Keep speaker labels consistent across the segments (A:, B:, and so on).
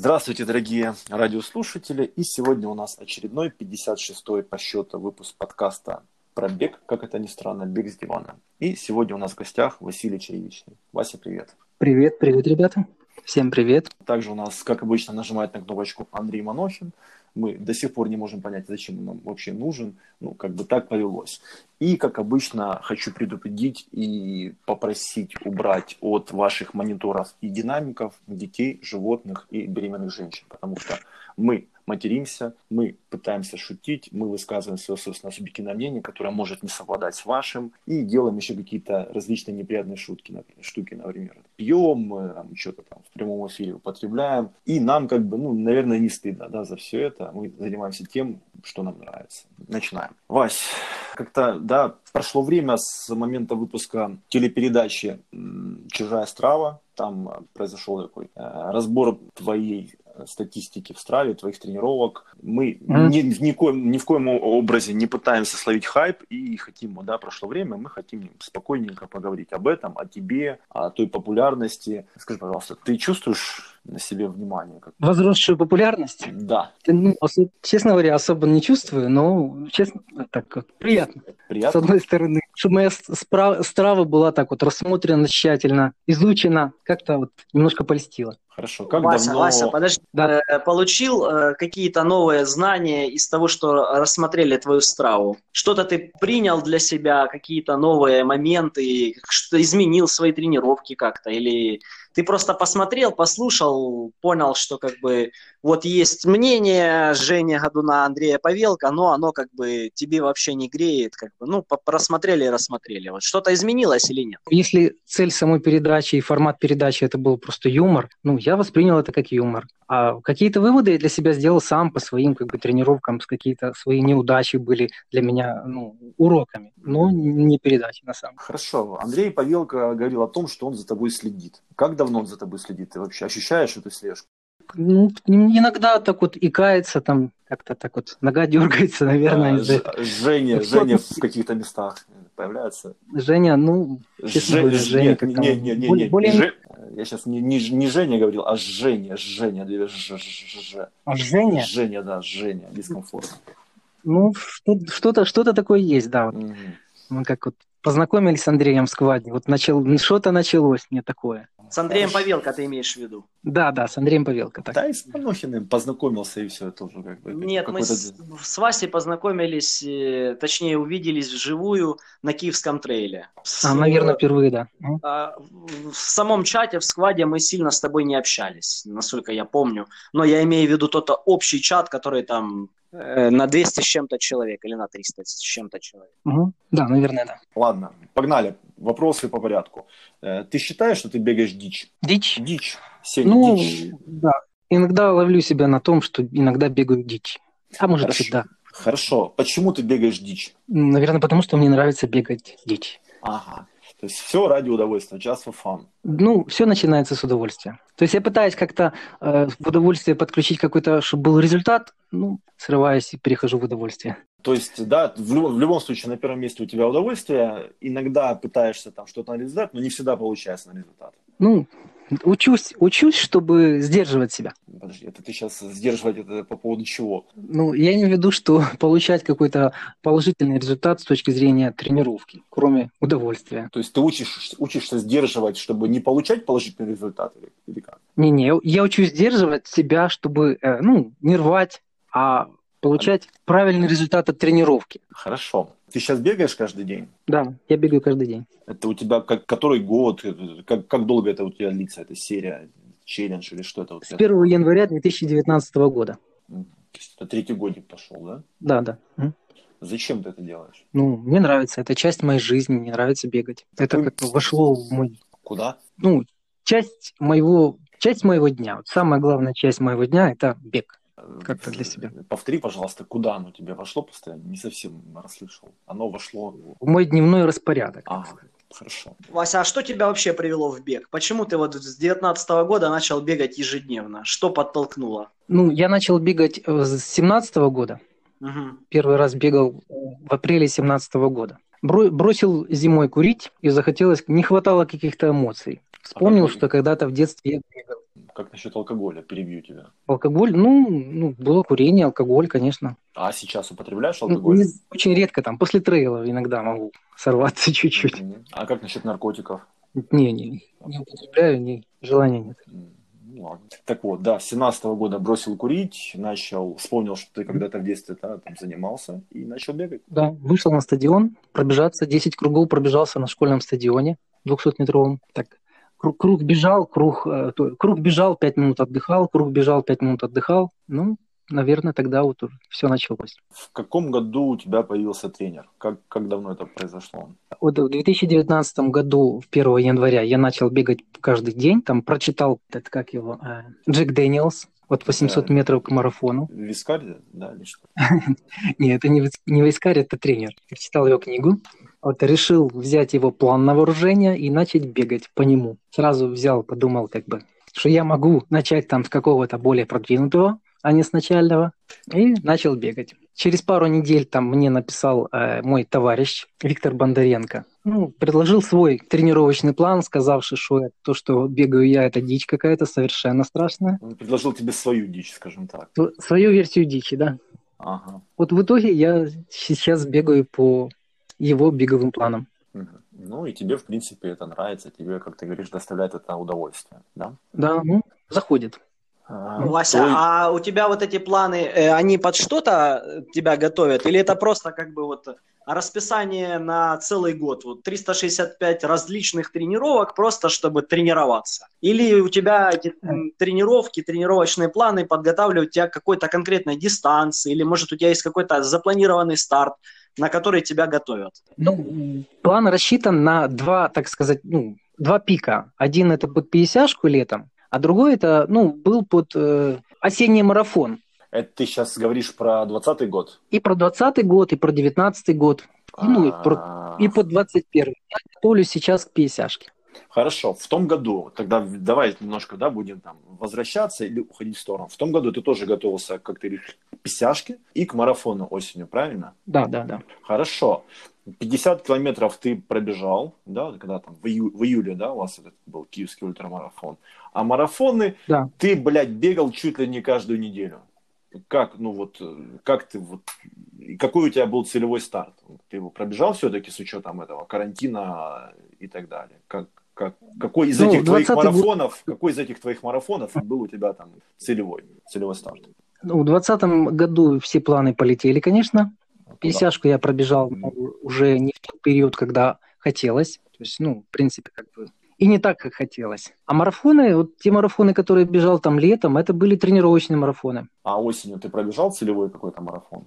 A: Здравствуйте, дорогие радиослушатели. И сегодня у нас очередной 56-й по счету выпуск подкаста про бег, как это ни странно, бег с дивана. И сегодня у нас в гостях Василий Черевичный. Вася, привет.
B: Привет, привет, ребята. Всем привет.
A: Также у нас, как обычно, нажимает на кнопочку Андрей Манохин. Мы до сих пор не можем понять, зачем он нам вообще нужен. Ну, как бы так повелось. И, как обычно, хочу предупредить и попросить убрать от ваших мониторов и динамиков детей, животных и беременных женщин. Потому что мы материмся, мы пытаемся шутить, мы высказываем свое собственное субъективное мнение, которое может не совладать с вашим, и делаем еще какие-то различные неприятные шутки, например, штуки, например, пьем, там, что-то там в прямом эфире употребляем, и нам как бы, ну, наверное, не стыдно, да, за все это, мы занимаемся тем, что нам нравится. Начинаем. Вась, как-то, да, прошло время с момента выпуска телепередачи «Чужая страва», там произошел такой э, разбор твоей статистики в Страве, твоих тренировок. Мы mm. ни, ни, коем, ни в коем образе не пытаемся словить хайп и хотим, да, прошло время, мы хотим спокойненько поговорить об этом, о тебе, о той популярности. Скажи, пожалуйста, ты чувствуешь на себе внимание? Как...
B: Возросшую популярность?
A: Да.
B: Ну, честно говоря, особо не чувствую, но, честно, так вот, приятно. Приятно? С одной стороны. Чтобы моя страва была так вот рассмотрена тщательно, изучена, как-то вот немножко польстила.
A: Хорошо. Как
C: Вася,
A: давно...
C: Вася, подожди. Да. Э, получил э, какие-то новые знания из того, что рассмотрели твою страву? Что-то ты принял для себя, какие-то новые моменты, что изменил свои тренировки как-то? Или ты просто посмотрел, послушал, понял, что как бы вот есть мнение Жени Годуна, Андрея Павелка, но оно как бы тебе вообще не греет, как бы, ну, просмотрели и рассмотрели. Вот что-то изменилось или нет?
B: Если цель самой передачи и формат передачи это был просто юмор, ну, я воспринял это как юмор. А какие-то выводы я для себя сделал сам по своим как бы тренировкам, какие-то свои неудачи были для меня ну, уроками, но не передачи на самом деле.
A: Хорошо. Андрей Павелко говорил о том, что он за тобой следит. Как давно он за тобой следит? Ты вообще ощущаешь эту слежку?
B: Ну, иногда так вот икается, там как-то так вот нога дергается, наверное. А,
A: из Женя, Женя в каких-то местах появляется.
B: Женя, ну,
A: честно говоря, Женя как не, не, не, не, более... Ж... Я сейчас не, не, не Женя говорил, а Женя, Женя, Ж, Ж, Ж.
B: А Женя?
A: Женя, да, Женя, дискомфортно.
B: Ну, что-то, что-то такое есть, да. Вот. Угу. Мы как вот познакомились с Андреем в скваде, вот начал, что-то началось мне такое.
C: С Андреем Павелко ты имеешь в виду?
B: Да, да, с Андреем Павелко.
A: Так. Да, и с Панохиным познакомился, и все это уже как бы...
C: Нет, мы с, с Васей познакомились, э, точнее, увиделись вживую на Киевском трейле.
B: С, а, наверное, впервые, да.
C: А, в самом чате, в скваде мы сильно с тобой не общались, насколько я помню. Но я имею в виду тот общий чат, который там э, на 200 с чем-то человек или на 300 с чем-то человек.
B: Угу. Да, наверное, да.
A: Ладно, погнали. Вопросы по порядку. Э, ты считаешь, что ты бегаешь дичь?
B: Дичь?
A: Дичь.
B: Сень, ну, дичь. да. Иногда ловлю себя на том, что иногда бегаю дичь. А может,
A: Хорошо.
B: всегда.
A: Хорошо. Почему ты бегаешь дичь?
B: Наверное, потому что мне нравится бегать дичь.
A: Ага. То есть все ради удовольствия, just for fun.
B: Ну, все начинается с удовольствия. То есть я пытаюсь как-то э, в удовольствие подключить какой-то, чтобы был результат, ну, срываюсь и перехожу в удовольствие.
A: То есть, да, в любом, в любом случае на первом месте у тебя удовольствие, иногда пытаешься там что-то анализировать, но не всегда получается на результат.
B: Ну, Учусь, учусь, чтобы сдерживать себя.
A: Подожди, это ты сейчас сдерживать это по поводу чего?
B: Ну, я имею в виду, что получать какой-то положительный результат с точки зрения тренировки, кроме удовольствия.
A: То есть ты учишь, учишься сдерживать, чтобы не получать положительный результат или, или как?
B: Не-не, я учусь сдерживать себя, чтобы, э, ну, не рвать, а получать правильный результат от тренировки.
A: Хорошо. Ты сейчас бегаешь каждый день?
B: Да, я бегаю каждый день.
A: Это у тебя как, который год? Как, как долго это у тебя длится, эта серия, челлендж или что это? У
B: тебя? С 1 января 2019 года.
A: То есть это третий годик пошел, да?
B: Да, да.
A: Зачем ты это делаешь?
B: Ну, мне нравится. Это часть моей жизни. Мне нравится бегать. Это как вошло в мой...
A: Куда?
B: Ну, часть моего, часть моего дня. Вот самая главная часть моего дня – это бег как-то для себя.
A: Повтори, пожалуйста, куда оно тебе вошло постоянно? Не совсем расслышал. Оно вошло...
B: В мой дневной распорядок.
A: А, хорошо.
C: Вася, а что тебя вообще привело в бег? Почему ты вот с 19 года начал бегать ежедневно? Что подтолкнуло?
B: Ну, я начал бегать э, с 17 года. Угу. Первый раз бегал в апреле 17 года. Бросил зимой курить и захотелось, не хватало каких-то эмоций. Вспомнил, а что когда-то в детстве я бегал
A: Как насчет алкоголя? Перебью тебя.
B: Алкоголь, ну, ну, было курение, алкоголь, конечно.
A: А сейчас употребляешь
B: Ну,
A: алкоголь?
B: не- очень редко, там, после трейлов иногда могу сорваться чуть-чуть.
A: Мгм. А как насчет наркотиков?
B: Не, не, не употребляю, не, желания нет.
A: Ну, ладно. Так вот, да, с 17 года бросил курить, начал, вспомнил, что ты когда-то в детстве да, там занимался и начал бегать.
B: Да, вышел на стадион, пробежаться, 10 кругов пробежался на школьном стадионе 200-метровом. Так, круг, круг бежал, круг, э, круг бежал, 5 минут отдыхал, круг бежал, 5 минут отдыхал. Ну, наверное, тогда вот все началось.
A: В каком году у тебя появился тренер? Как, как давно это произошло?
B: Вот в 2019 году, в 1 января, я начал бегать каждый день. Там прочитал, этот, как его, э, Джек Дэниелс, вот 800
A: Да.
B: метров к марафону.
A: Вискарь, да, или что?
B: Нет, это не, не Вискарь, это тренер. Я читал его книгу. Вот решил взять его план на вооружение и начать бегать по нему. Сразу взял, подумал, как бы, что я могу начать там с какого-то более продвинутого, а не с начального. И начал бегать. Через пару недель там мне написал э, мой товарищ Виктор Бондаренко. Ну, предложил свой тренировочный план, сказавши, что то, что бегаю я, это дичь какая-то совершенно страшная.
A: Он предложил тебе свою дичь, скажем так.
B: Св- Свою версию дичи, да.
A: Ага.
B: Вот в итоге я сейчас бегаю по его беговым планам.
A: Мгм. Ну и тебе, в принципе, это нравится, тебе, как ты говоришь, доставляет это удовольствие, да?
B: Да, ну, заходит.
A: А,
C: Вася,
A: твой-
C: а у тебя вот эти планы, э, они под что-то тебя готовят? Или это просто как бы вот расписание на целый год? Вот 365 различных тренировок просто, чтобы тренироваться? Или у тебя эти тренировки, тренировочные планы подготавливают тебя к какой-то конкретной дистанции? Или может у тебя есть какой-то запланированный старт, на который тебя готовят?
B: Ну, план рассчитан на два, так сказать, ну, два пика. Один это под 50 летом, а другой это, ну, был под э, осенний марафон.
A: Это ты сейчас говоришь про 20 год?
B: И про 20 год, и про 19 год, и, ну, и, про-
A: А,
B: и под 21 Я готовлюсь сейчас к 50
A: Хорошо, в том году, тогда давай немножко, да, будем там возвращаться или уходить в сторону. В том году ты тоже готовился, как ты говоришь, к писяшке и к марафону осенью, правильно?
B: Да, да, да.
A: Хорошо. 50 километров ты пробежал, да, когда там в, ию- в июле, да, у вас этот был киевский ультрамарафон. А марафоны
B: Да.
A: ты, блядь, бегал чуть ли не каждую неделю. Как, ну вот, как ты вот, какой у тебя был целевой старт? Ты его пробежал все-таки с учетом этого карантина и так далее? Как, как, какой из
B: Ну,
A: этих твоих
B: 20-й год-
A: марафонов, какой из этих твоих марафонов был у тебя там целевой, целевой старт?
B: Ну, в 2020 году все планы полетели, конечно. Пятьдесятку я пробежал ну, уже не в тот период, когда хотелось. То есть, ну, в принципе, как бы и не так, как хотелось. А марафоны, вот те марафоны, которые бежал там летом, это были тренировочные марафоны.
A: А осенью ты пробежал целевой какой-то марафон?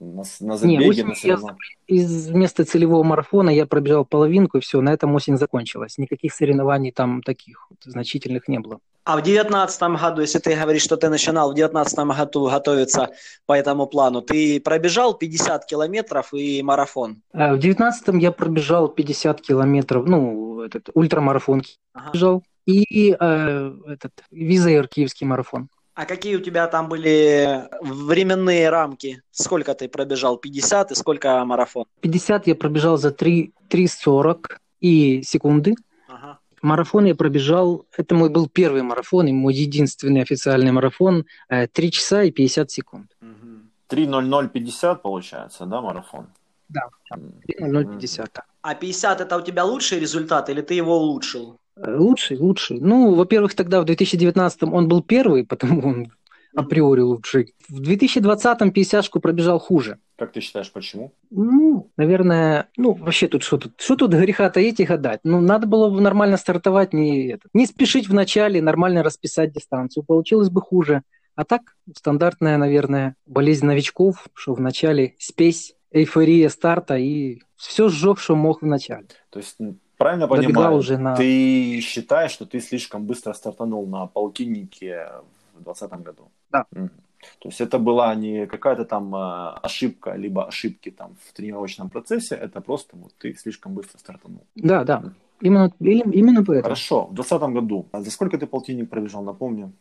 A: На, на
B: Не,
A: забеге,
B: осенью
A: на
B: я? Из вместо целевого марафона я пробежал половинку, и все, на этом осень закончилась. Никаких соревнований там таких вот значительных не было.
C: А в девятнадцатом году, если ты говоришь, что ты начинал в девятнадцатом году готовиться по этому плану, ты пробежал 50 километров и марафон?
B: А В девятнадцатом я пробежал 50 километров, ну, этот ультрамарафон
C: Ага.
B: бежал, и э, этот Визаир киевский марафон.
C: А какие у тебя там были временные рамки? Сколько ты пробежал? 50 и сколько марафон?
B: 50 я пробежал за 3, 3.40 и секунды.
C: Ага.
B: Марафон я пробежал, это мой был первый марафон и мой единственный официальный марафон, э, 3 часа и 50 секунд.
C: Мгм.
A: 3.0050 получается, да, марафон?
B: Да.
A: М.
B: 0,50. да.
C: А 50 это у тебя лучший результат или ты его улучшил?
B: Э, Лучший, лучший. Ну, во-первых, тогда в 2019 он был первый, потому он априори лучший. В 2020 50 пробежал хуже.
A: Как ты считаешь, почему?
B: Ну, наверное, ну, вообще тут что тут? Что тут греха таить и гадать? Ну, надо было бы нормально стартовать, не, это, не спешить в начале, нормально расписать дистанцию. Получилось бы хуже. А так, стандартная, наверное, болезнь новичков, что в начале спесь, эйфория старта и все сжег, что мог в начале.
A: То есть, правильно
B: Добегал
A: понимаю,
B: уже на...
A: ты считаешь, что ты слишком быстро стартанул на полтиннике в 2020 году?
B: Да.
A: Мгм. То есть это была не какая-то там э, ошибка, либо ошибки там в тренировочном процессе, это просто вот ты слишком быстро стартанул.
B: Да, да. Именно, именно поэтому.
A: Хорошо, в 2020 году. А за сколько ты полтинник пробежал, напомню?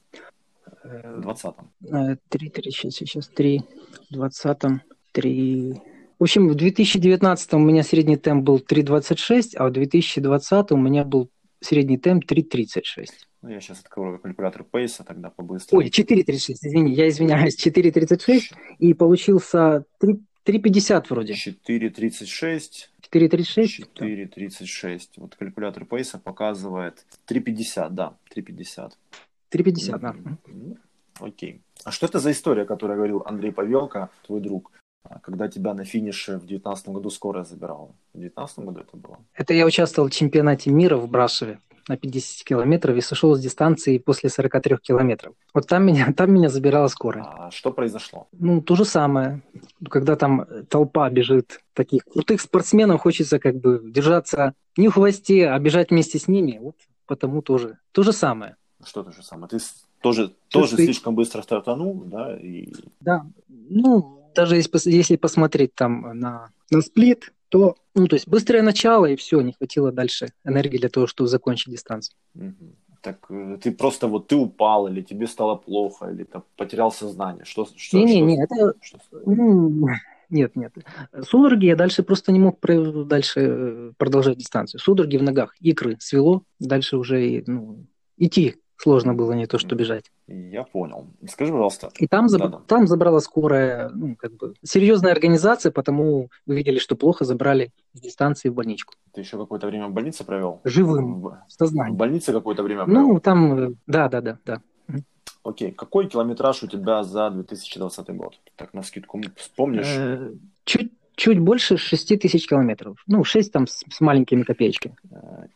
B: Э,
A: В 2020.
B: Э, Три, три, сейчас, сейчас, три. В двадцатом три. В общем, в 2019 у меня средний темп был 3.26, а в 2020 у меня был средний темп 3.36.
A: Ну, я сейчас открою калькулятор пейса тогда побыстрее.
B: Ой, 4.36, извини, я извиняюсь, 4.36 и получился 3.50 вроде.
A: 4.36.
B: 4.36?
A: 4.36. Вот калькулятор пейса показывает 3.50, да, 3.50.
B: 3.50, да.
A: Окей. А что это за история, которую говорил Андрей Павелко, твой друг? А когда тебя на финише в 2019 году скорая забирала. В 2019 году это было?
B: Это я участвовал в чемпионате мира в Брашеве на 50 километров и сошел с дистанции после 43 километров. Вот там меня, там меня забирала скорая.
A: А что произошло?
B: Ну, то же самое. Когда там толпа бежит таких крутых спортсменов, хочется как бы держаться не в хвосте, а бежать вместе с ними. Вот потому тоже. То же самое.
A: Что то же самое? Ты тоже, тоже ты... слишком быстро стартанул, да? И...
B: Да. Ну, даже если, если посмотреть там на, на сплит, то, ну, то есть быстрое начало, и все, не хватило дальше энергии для того, чтобы закончить дистанцию.
A: Угу. Так э, ты просто вот ты упал, или тебе стало плохо, или ты потерял сознание? Что, что,
B: не, не, не, это... Что? Нет, нет. Судороги я дальше просто не мог дальше э, продолжать дистанцию. Судороги в ногах, икры свело, дальше уже ну, идти сложно было не то, что бежать.
A: Я понял. Скажи, пожалуйста.
B: И там, заб... да, там забрала скорая, ну, как бы, серьезная организация, потому увидели, что плохо, забрали с дистанции в больничку.
A: Ты еще какое-то время в больнице провел?
B: Живым, в
A: сознании. В больнице какое-то время провел?
B: Ну, там, да, да, да, да.
A: Окей. Какой километраж у тебя за 2020 год? Так, на скидку вспомнишь?
B: Э, чуть чуть больше 6 тысяч километров. Ну, 6 там с, с маленькими копеечками.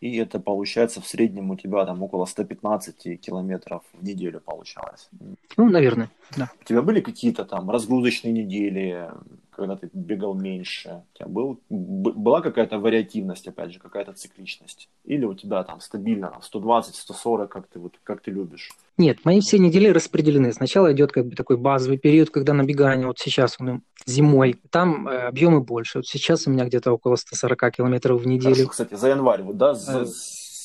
A: И это получается в среднем у тебя там около 115 километров в неделю получалось.
B: Ну, наверное, да.
A: У тебя были какие-то там разгрузочные недели, когда ты бегал меньше? У тебя был, была какая-то вариативность, опять же, какая-то цикличность? Или у тебя там стабильно 120-140, как ты, вот, как ты любишь?
B: Нет, мои все недели распределены. Сначала идет как бы такой базовый период, когда набегание, вот сейчас он зимой, там э, объемы больше. Вот сейчас у меня где-то около 140 километров в неделю. Хорошо,
A: кстати, за январь, вот, да, за, э,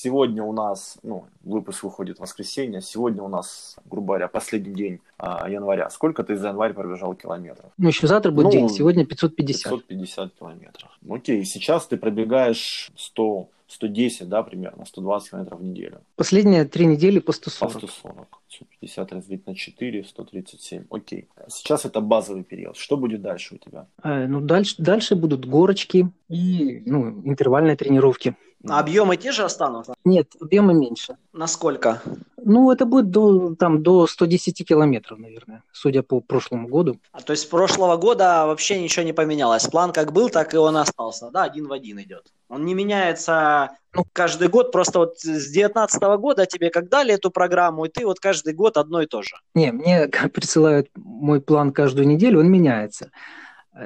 A: сегодня у нас, ну, выпуск выходит в воскресенье, сегодня у нас, грубо говоря, последний день а, января. Сколько ты за январь пробежал километров?
B: Ну, еще завтра будет ну, день, сегодня 550.
A: 550 километров. Окей, сейчас ты пробегаешь 100 110, да, примерно, 120 километров в неделю.
B: Последние три недели по 140.
A: По 140. 150 разбить на 4, 137. Окей. Сейчас это базовый период. Что будет дальше у тебя?
B: Э, ну, дальше, дальше будут горочки и ну, интервальные тренировки.
C: А объемы те же останутся?
B: Нет, объемы меньше.
C: Насколько?
B: Ну, это будет до, там, до 110 километров, наверное, судя по прошлому году.
C: А, то есть с прошлого года вообще ничего не поменялось? План как был, так и он остался, да? Один в один идет. Он не меняется ну, каждый год, просто вот с 19 года тебе как дали эту программу, и ты вот каждый год одно и то же.
B: Не, мне присылают мой план каждую неделю, он меняется.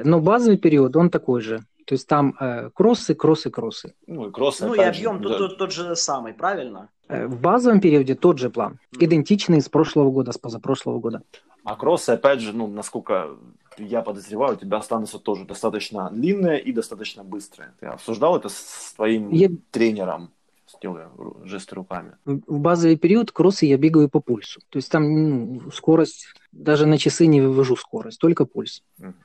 B: Но базовый период, он такой же. То есть там э, кроссы, кроссы, кроссы.
C: Ну и кроссы. Ну и объем же, тут, да. тот, тот же самый, правильно?
B: Э, в базовом периоде тот же план, идентичный с прошлого года, с позапрошлого года.
A: А кроссы, опять же, ну, насколько я подозреваю, у тебя останутся тоже достаточно длинные и достаточно быстрые. Ты обсуждал это с твоим я... тренером? Делаю жесты руками.
B: В базовый период кроссы я бегаю по пульсу. То есть там ну, скорость, даже на часы не вывожу скорость, только пульс.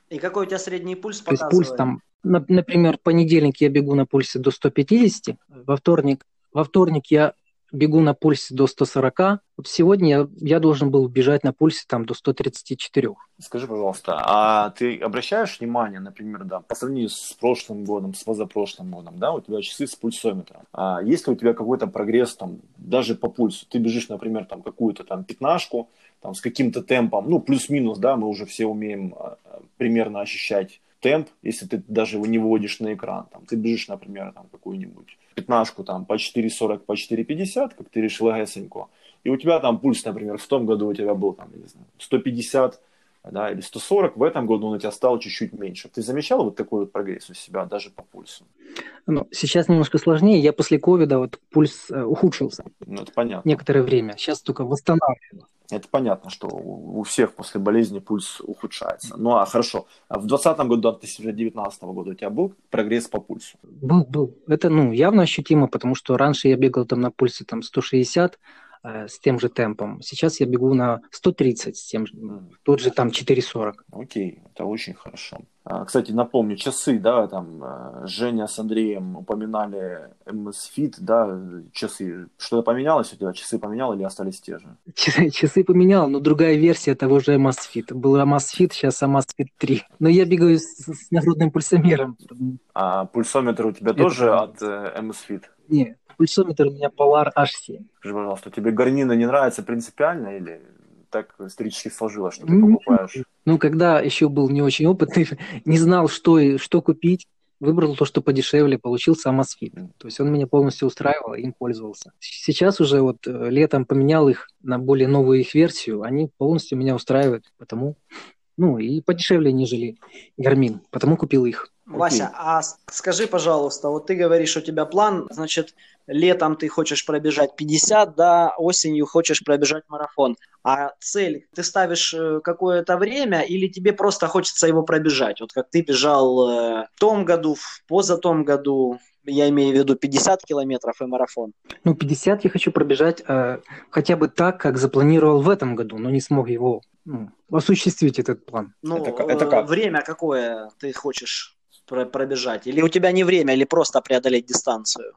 C: И какой у тебя средний пульс
B: показывает? То есть пульс там, например, понедельник я бегу на пульсе до 150, во вторник, во вторник я бегу на пульсе до 140. Вот сегодня я, я должен был бежать на пульсе там до 134.
A: Скажи, пожалуйста, а ты обращаешь внимание, например, да, по сравнению с прошлым годом, с позапрошлым годом, да, у тебя часы с пульсометром. А есть ли у тебя какой-то прогресс там даже по пульсу? Ты бежишь, например, там какую-то там пятнашку, там с каким-то темпом, ну, плюс-минус, да, мы уже все умеем а, примерно ощущать темп, если ты даже его не выводишь на экран. Там, ты бежишь, например, там, какую-нибудь пятнашку там, по 4.40, по 4.50, как ты решил ГСНько, и у тебя там пульс, например, в том году у тебя был там, не знаю, 150 да, или 140, в этом году он у тебя стал чуть-чуть меньше. Ты замечал вот такой вот прогресс у себя даже по пульсу?
B: Ну, сейчас немножко сложнее. Я после ковида вот пульс э, ухудшился.
A: Ну, это понятно.
B: Некоторое время. Сейчас только восстанавливаю.
A: Это понятно, что у всех после болезни пульс ухудшается. Ну а хорошо, а в 2020 году, 2019 года у тебя был прогресс по пульсу?
B: Был, был. Это ну, явно ощутимо, потому что раньше я бегал там на пульсе там, 160 э, с тем же темпом. Сейчас я бегу на 130 с тем тот же там 4,40.
A: Окей, это очень хорошо. А, кстати, напомню, часы, да, там э, Женя с Андреем упоминали MS Fit, да, часы. Что-то поменялось у тебя? Часы поменял или остались те же?
B: Часы, часы поменял, но другая версия того же MS Fit. Была MS Fit, сейчас MS Fit 3. Но я бегаю с, с нагрудным пульсомером.
A: А пульсометр у тебя Это тоже от э, MS Fit?
B: Нет, пульсометр у меня Polar H7.
A: Скажи, пожалуйста, тебе гарнина не нравится принципиально или так исторически сложилось, что ты покупаешь?
B: Ну, когда еще был не очень опытный, не знал, что, что купить, выбрал то, что подешевле, получил сам Асфит. То есть он меня полностью устраивал, им пользовался. Сейчас уже вот э, летом поменял их на более новую их версию, они полностью меня устраивают, потому, ну, и подешевле, нежели Гармин, потому купил их.
C: Вася, а скажи, пожалуйста, вот ты говоришь, у тебя план, значит, летом ты хочешь пробежать 50, да, осенью хочешь пробежать марафон. А цель, ты ставишь э, какое-то время или тебе просто хочется его пробежать? Вот как ты бежал э, в том году, в позатом году, я имею в виду 50 километров и марафон.
B: Ну, 50 я хочу пробежать э, хотя бы так, как запланировал в этом году, но не смог его ну, осуществить этот план.
C: Ну, это, это как? Время какое ты хочешь пробежать? Или у тебя не время, или просто преодолеть дистанцию?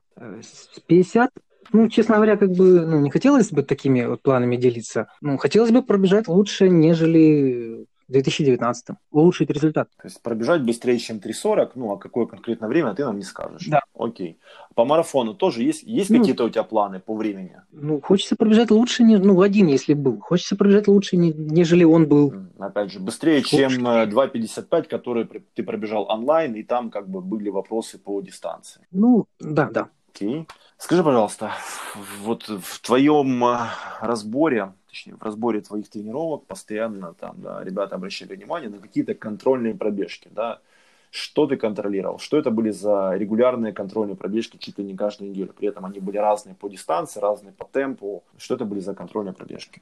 B: 50? Э, ну, честно говоря, как бы ну, не хотелось бы такими вот планами делиться. Ну, хотелось бы пробежать лучше, нежели в 2019 улучшить результат.
A: То есть пробежать быстрее, чем 3.40, ну а какое конкретное время ты нам не скажешь.
B: Да.
A: Окей. По марафону тоже есть, есть ну, какие-то у тебя планы по времени?
B: Ну, хочется пробежать лучше, не, ну, один, если был. Хочется пробежать лучше, не, нежели он был.
A: Опять же, быстрее, чем 2.55, э, который ты пробежал онлайн, и там как бы были вопросы по дистанции.
B: Ну, да, да.
A: Окей. Скажи, пожалуйста, вот в твоем э, разборе точнее, в разборе твоих тренировок постоянно там, да, ребята обращали внимание на какие-то контрольные пробежки, да, что ты контролировал, что это были за регулярные контрольные пробежки чуть ли не каждую неделю, при этом они были разные по дистанции, разные по темпу, что это были за контрольные пробежки?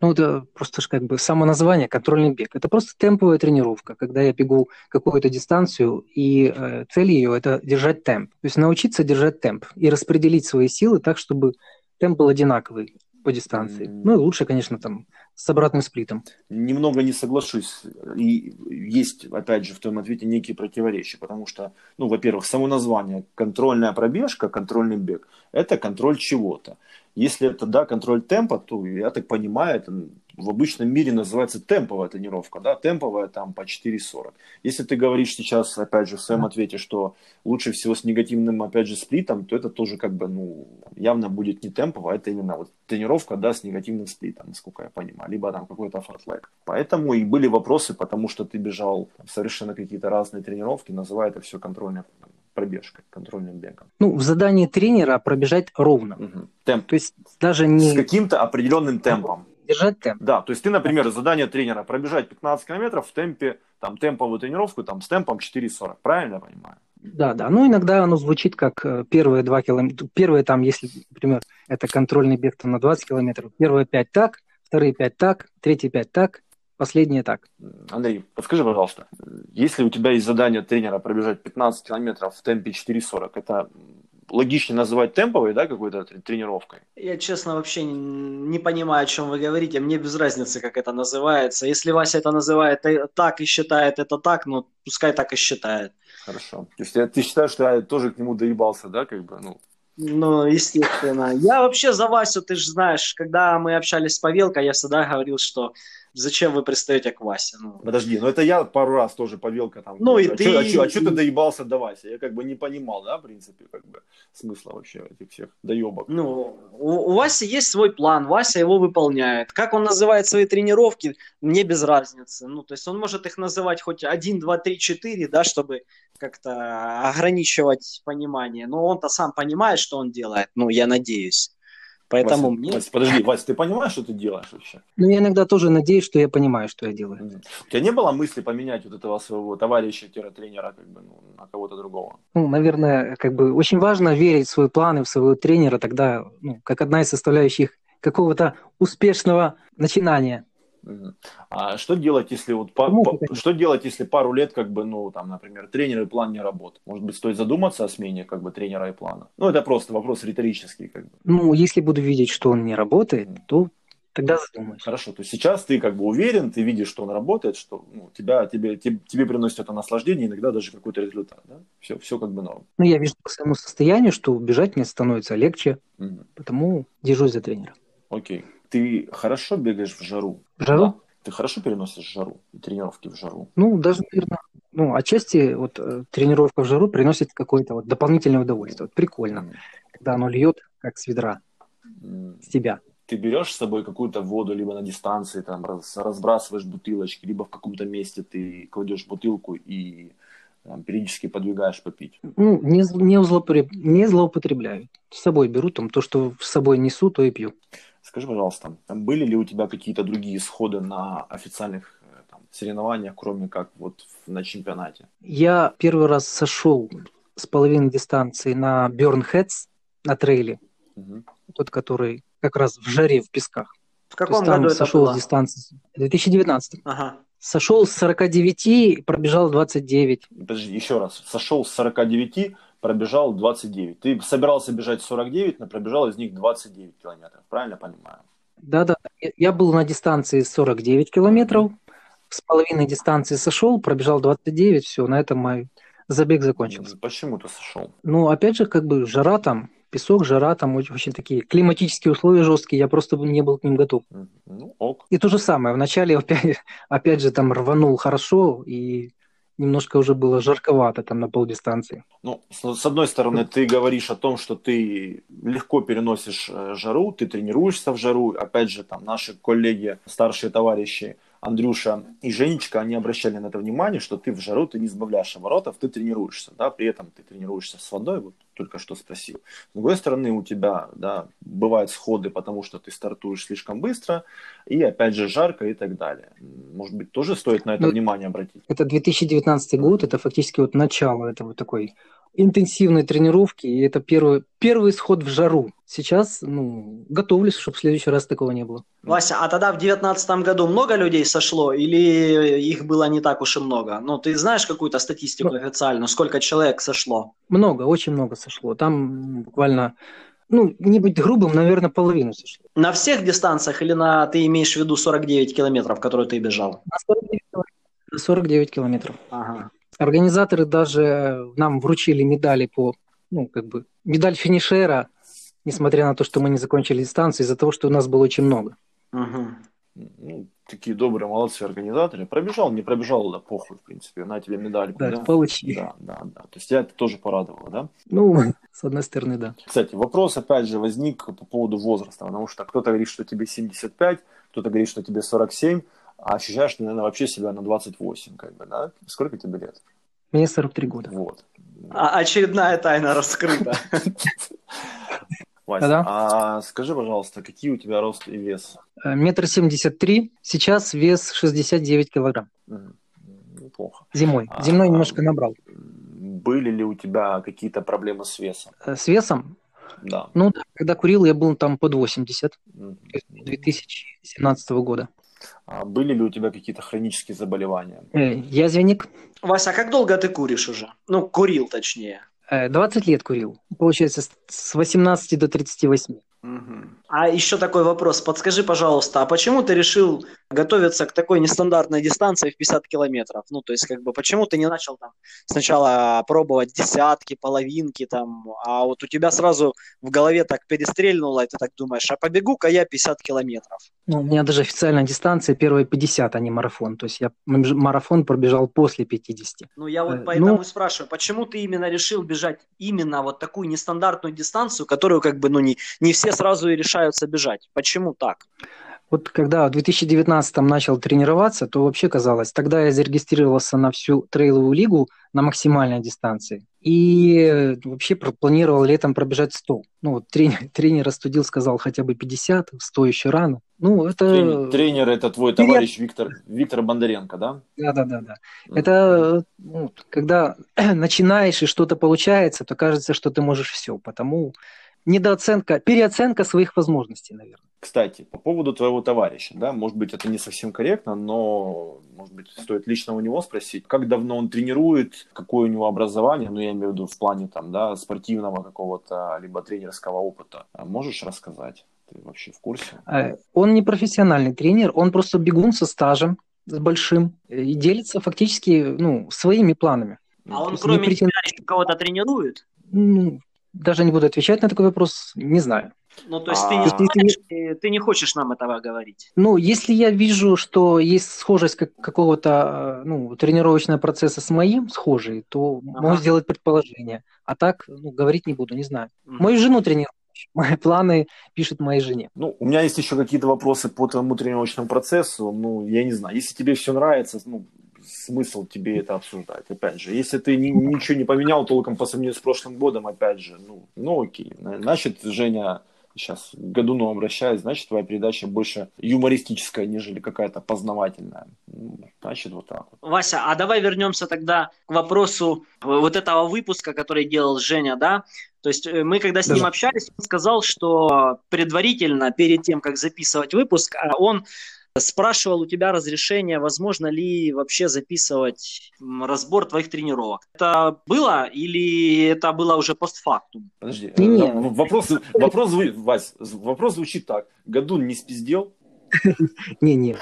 B: Ну, это просто как бы само название контрольный бег. Это просто темповая тренировка, когда я бегу какую-то дистанцию, и э, цель ее это держать темп. То есть научиться держать темп и распределить свои силы так, чтобы темп был одинаковый по дистанции. Mm. Ну лучше, конечно, там с обратным сплитом.
A: Немного не соглашусь. И есть, опять же, в твоем ответе некие противоречия, потому что, ну, во-первых, само название контрольная пробежка, контрольный бег, это контроль чего-то. Если это, да, контроль темпа, то, я так понимаю, это в обычном мире называется темповая тренировка, да, темповая там по 4.40. Если ты говоришь сейчас, опять же, в своем ответе, что лучше всего с негативным, опять же, сплитом, то это тоже как бы, ну, явно будет не темповая, это именно вот тренировка, да, с негативным сплитом, насколько я понимаю, либо там какой-то фортлайк. Поэтому и были вопросы, потому что ты бежал совершенно какие-то разные тренировки, называя это все контрольной пробежкой, контрольным бегом.
B: Ну, в задании тренера пробежать ровно. Угу.
A: Темп.
B: То есть даже не...
A: С каким-то определенным темпом
B: держать темп.
A: Да, то есть ты, например, задание тренера пробежать 15 километров в темпе, там, темповую тренировку, там, с темпом 4.40, правильно я понимаю?
B: Да, да. Ну, иногда оно звучит как э, первые два километра. Первые там, если, например, это контрольный бег там, на 20 километров, первые пять так, вторые пять так, третьи пять так, последние так.
A: Андрей, подскажи, пожалуйста, если у тебя есть задание тренера пробежать 15 километров в темпе 4.40, это логичнее называть темповой, да, какой-то тренировкой?
C: Я, честно, вообще не, не понимаю, о чем вы говорите. Мне без разницы, как это называется. Если Вася это называет так и считает это так, ну, пускай так и считает.
A: Хорошо. То есть ты считаешь, что я тоже к нему доебался, да, как бы, ну?
C: Ну, естественно. Я вообще за Васю, ты же знаешь, когда мы общались с Павелкой, я всегда говорил, что зачем вы пристаете к Васе? Ну.
A: Подожди, ну это я пару раз тоже повелка там.
C: Ну и а ты... Чё,
A: а что а чё ты доебался до Васи? Я как бы не понимал, да, в принципе, как бы смысла вообще этих всех доебок.
C: Ну, у, у Васи есть свой план, Вася его выполняет. Как он называет свои тренировки, мне без разницы. Ну, то есть он может их называть хоть 1, 2, 3, 4, да, чтобы как-то ограничивать понимание. Но он-то сам понимает, что он делает, ну, я надеюсь. Поэтому
A: Вася,
C: мне...
A: Вася, подожди, Вася, ты понимаешь, что ты делаешь вообще?
B: Ну, я иногда тоже надеюсь, что я понимаю, что я делаю.
A: У тебя не было мысли поменять вот этого своего товарища-тренера как бы, ну, на кого-то другого?
B: Ну, наверное, как бы очень важно верить в свой план и в своего тренера тогда, ну, как одна из составляющих какого-то успешного начинания.
A: А что делать, если вот по, по, что делать, если пару лет, как бы, ну, там, например, тренер и план не работают? Может быть, стоит задуматься о смене, как бы, тренера и плана? Ну, это просто вопрос риторический, как бы.
B: Ну, если буду видеть, что он не работает, то тогда задумаюсь.
A: Хорошо, то есть сейчас ты как бы уверен, ты видишь, что он работает, что ну, тебя, тебе, тебе, тебе приносит это наслаждение, иногда даже какой-то результат, да? Все, все как бы норм.
B: Ну, я вижу по своему состоянию, что бежать мне становится легче,
A: Мгм.
B: потому держусь за тренера.
A: Окей. Ты хорошо бегаешь в жару?
B: В жару?
A: Да? Ты хорошо переносишь жару и тренировки в жару?
B: Ну, даже, наверное, ну, отчасти вот э, тренировка в жару приносит какое-то вот дополнительное удовольствие. Вот прикольно, когда оно льет, как с ведра, с тебя.
A: Ты берешь с собой какую-то воду, либо на дистанции, там, раз- разбрасываешь бутылочки, либо в каком-то месте ты кладешь бутылку и там, периодически подвигаешь попить.
B: Ну, не, не, злоупотреб- не злоупотребляю. С собой беру там то, что с собой несу, то и пью.
A: Скажи, пожалуйста, там были ли у тебя какие-то другие сходы на официальных э, там, соревнованиях, кроме как вот на чемпионате?
B: Я первый раз сошел с половины дистанции на Burn Heads, на трейле,
A: Мгм.
B: тот, который как раз в жаре, в песках.
C: В
B: То
C: каком
B: есть там
C: году это
B: сошел
C: было?
B: с дистанции. В 2019.
C: Ага.
B: Сошел с 49, пробежал 29.
A: Подожди, еще раз. Сошел с 49, пробежал 29. Ты собирался бежать 49, но пробежал из них 29 километров. Правильно понимаю?
B: Да-да, я- я был на дистанции 49 километров, с половиной дистанции сошел, пробежал 29, все, на этом мой забег закончился.
A: Почему ты сошел?
B: Ну, опять же, как бы жара там, песок, жара там, очень, очень такие климатические условия жесткие, я просто не был к ним готов.
A: Ну, ок.
B: И то же самое, вначале опять, опять же там рванул хорошо, и немножко уже было жарковато там на полдистанции.
A: Ну, с, одной стороны, ты говоришь о том, что ты легко переносишь э, жару, ты тренируешься в жару. Опять же, там наши коллеги, старшие товарищи Андрюша и Женечка, они обращали на это внимание, что ты в жару, ты не сбавляешь оборотов, ты тренируешься, да, при этом ты тренируешься с водой, вот только что спросил. С другой стороны, у тебя, да, бывают сходы, потому что ты стартуешь слишком быстро, и опять же жарко и так далее. Может быть, тоже стоит на это
B: Ну,
A: внимание обратить?
B: Это 2019 год, это фактически вот начало этого такой интенсивной тренировки, и это первый, первый исход в жару. Сейчас, ну, готовлюсь, чтобы в следующий раз такого не было.
C: Вася, а тогда в девятнадцатом году много людей сошло или их было не так уж и много? Ну, ты знаешь какую-то статистику
B: Ну.
C: официальную, сколько человек сошло?
B: Много, очень много сошло. Там буквально, ну, не быть грубым, наверное, половину сошло.
C: На всех дистанциях или на ты имеешь в виду 49 километров, которые ты бежал?
B: На 49 километров. 49 километров.
C: Ага.
B: Организаторы даже нам вручили медали по, ну, как бы, медаль финишера, несмотря на то, что мы не закончили дистанцию, из-за того, что у нас было очень много.
C: Мгм.
A: Такие добрые, молодцы организаторы. Пробежал, не пробежал, да похуй, в принципе. На тебе медальку,
B: Да,
A: да?
B: это получили.
A: Да, да, да. То есть тебя это тоже порадовало, да?
B: Ну, с одной стороны, да.
A: Кстати, вопрос опять же возник по поводу возраста, потому что кто-то говорит, что тебе 75, кто-то говорит, что тебе 47, а ощущаешь ты, наверное, вообще себя на 28, как бы, да? Сколько тебе лет?
B: Мне 43 года.
A: Вот.
C: А- очередная тайна раскрыта.
A: Вася,
B: Да-да.
A: а скажи, пожалуйста, какие у тебя рост и вес?
B: Э, Метр семьдесят три, сейчас вес 69 килограмм.
A: Неплохо.
B: Зимой.
A: А,
B: Зимой немножко набрал.
A: Были ли у тебя какие-то проблемы с весом?
B: Э, С весом,
A: Да.
B: ну, да, когда курил, я был там под 80,
A: Мгм.
B: 2017 года.
A: А были ли у тебя какие-то хронические заболевания?
B: Э, Язвенник,
C: Вася, а как долго ты куришь уже? Ну, курил точнее.
B: Э, 20 лет курил. Получается, с 18 до 38.
C: А еще такой вопрос. Подскажи, пожалуйста, а почему ты решил готовиться к такой нестандартной дистанции в 50 километров? Ну, то есть, как бы, почему ты не начал там сначала пробовать десятки, половинки там, а вот у тебя сразу в голове так перестрельнуло, и ты так думаешь, а побегу-ка я 50 километров.
B: Ну, у меня даже официальная дистанция первые 50, а не марафон. То есть я марафон пробежал после 50.
C: Ну, я вот
B: Э,
C: поэтому
B: ну-
C: и спрашиваю, почему ты именно решил бежать именно вот такую нестандартную дистанцию, которую, как бы, ну, не, не все сразу и решаются бежать? Почему так?
B: Вот когда в 2019 начал тренироваться, то вообще казалось, тогда я зарегистрировался на всю трейловую лигу на максимальной дистанции. И э, вообще планировал летом пробежать 100. Ну, вот тренер, тренер остудил, сказал хотя бы 50, 100 еще рано. Ну, это...
A: Тренер, тренер это твой
B: Привет.
A: товарищ Виктор, Виктор Бондаренко, да?
B: Да, да, да, да. Это ну, когда начинаешь и что-то получается, то кажется, что ты можешь все. Потому недооценка, переоценка своих возможностей, наверное.
A: Кстати, по поводу твоего товарища, да, может быть, это не совсем корректно, но, может быть, стоит лично у него спросить, как давно он тренирует, какое у него образование, ну, я имею в виду в плане, там, да, спортивного какого-то, либо тренерского опыта. А Можешь рассказать? Ты вообще в курсе?
B: Э, он не профессиональный тренер, он просто бегун со стажем, с большим, и делится фактически ну, своими планами.
C: А он кроме претен... тебя еще кого-то тренирует?
B: Ну, даже не буду отвечать на такой вопрос, не знаю.
C: Ну, то есть ты, не а. знаешь, ты, ты не хочешь нам этого говорить?
B: Ну, если я вижу, что есть схожесть как, какого-то ну, тренировочного процесса с моим, схожий, то ага. могу сделать предположение. А так, ну, говорить не буду, не знаю. Угу. Мою жену тренирую. Мои планы пишет моей жене.
A: Ну, у меня есть еще какие-то вопросы по твоему тренировочному процессу. Ну, я не знаю. Если тебе все нравится, ну, смысл тебе это обсуждать, опять же. Если ты ни, ничего не поменял толком по сравнению с прошлым годом, опять же, ну, ну окей. Значит, Женя сейчас к Годуну обращаюсь, значит, твоя передача больше юмористическая, нежели какая-то познавательная. Ну, значит, вот так вот.
C: Вася, а давай вернемся тогда к вопросу вот этого выпуска, который делал Женя, да? То есть э, мы, когда с ним общались, он сказал, что предварительно, перед тем, как записывать выпуск, а он спрашивал у тебя разрешение, возможно ли вообще записывать разбор твоих тренировок. Это было или это было уже постфактум?
A: Подожди, Нет. вопрос, вопрос, Вась, вопрос звучит так. Гадун не спиздел?
B: Не-не.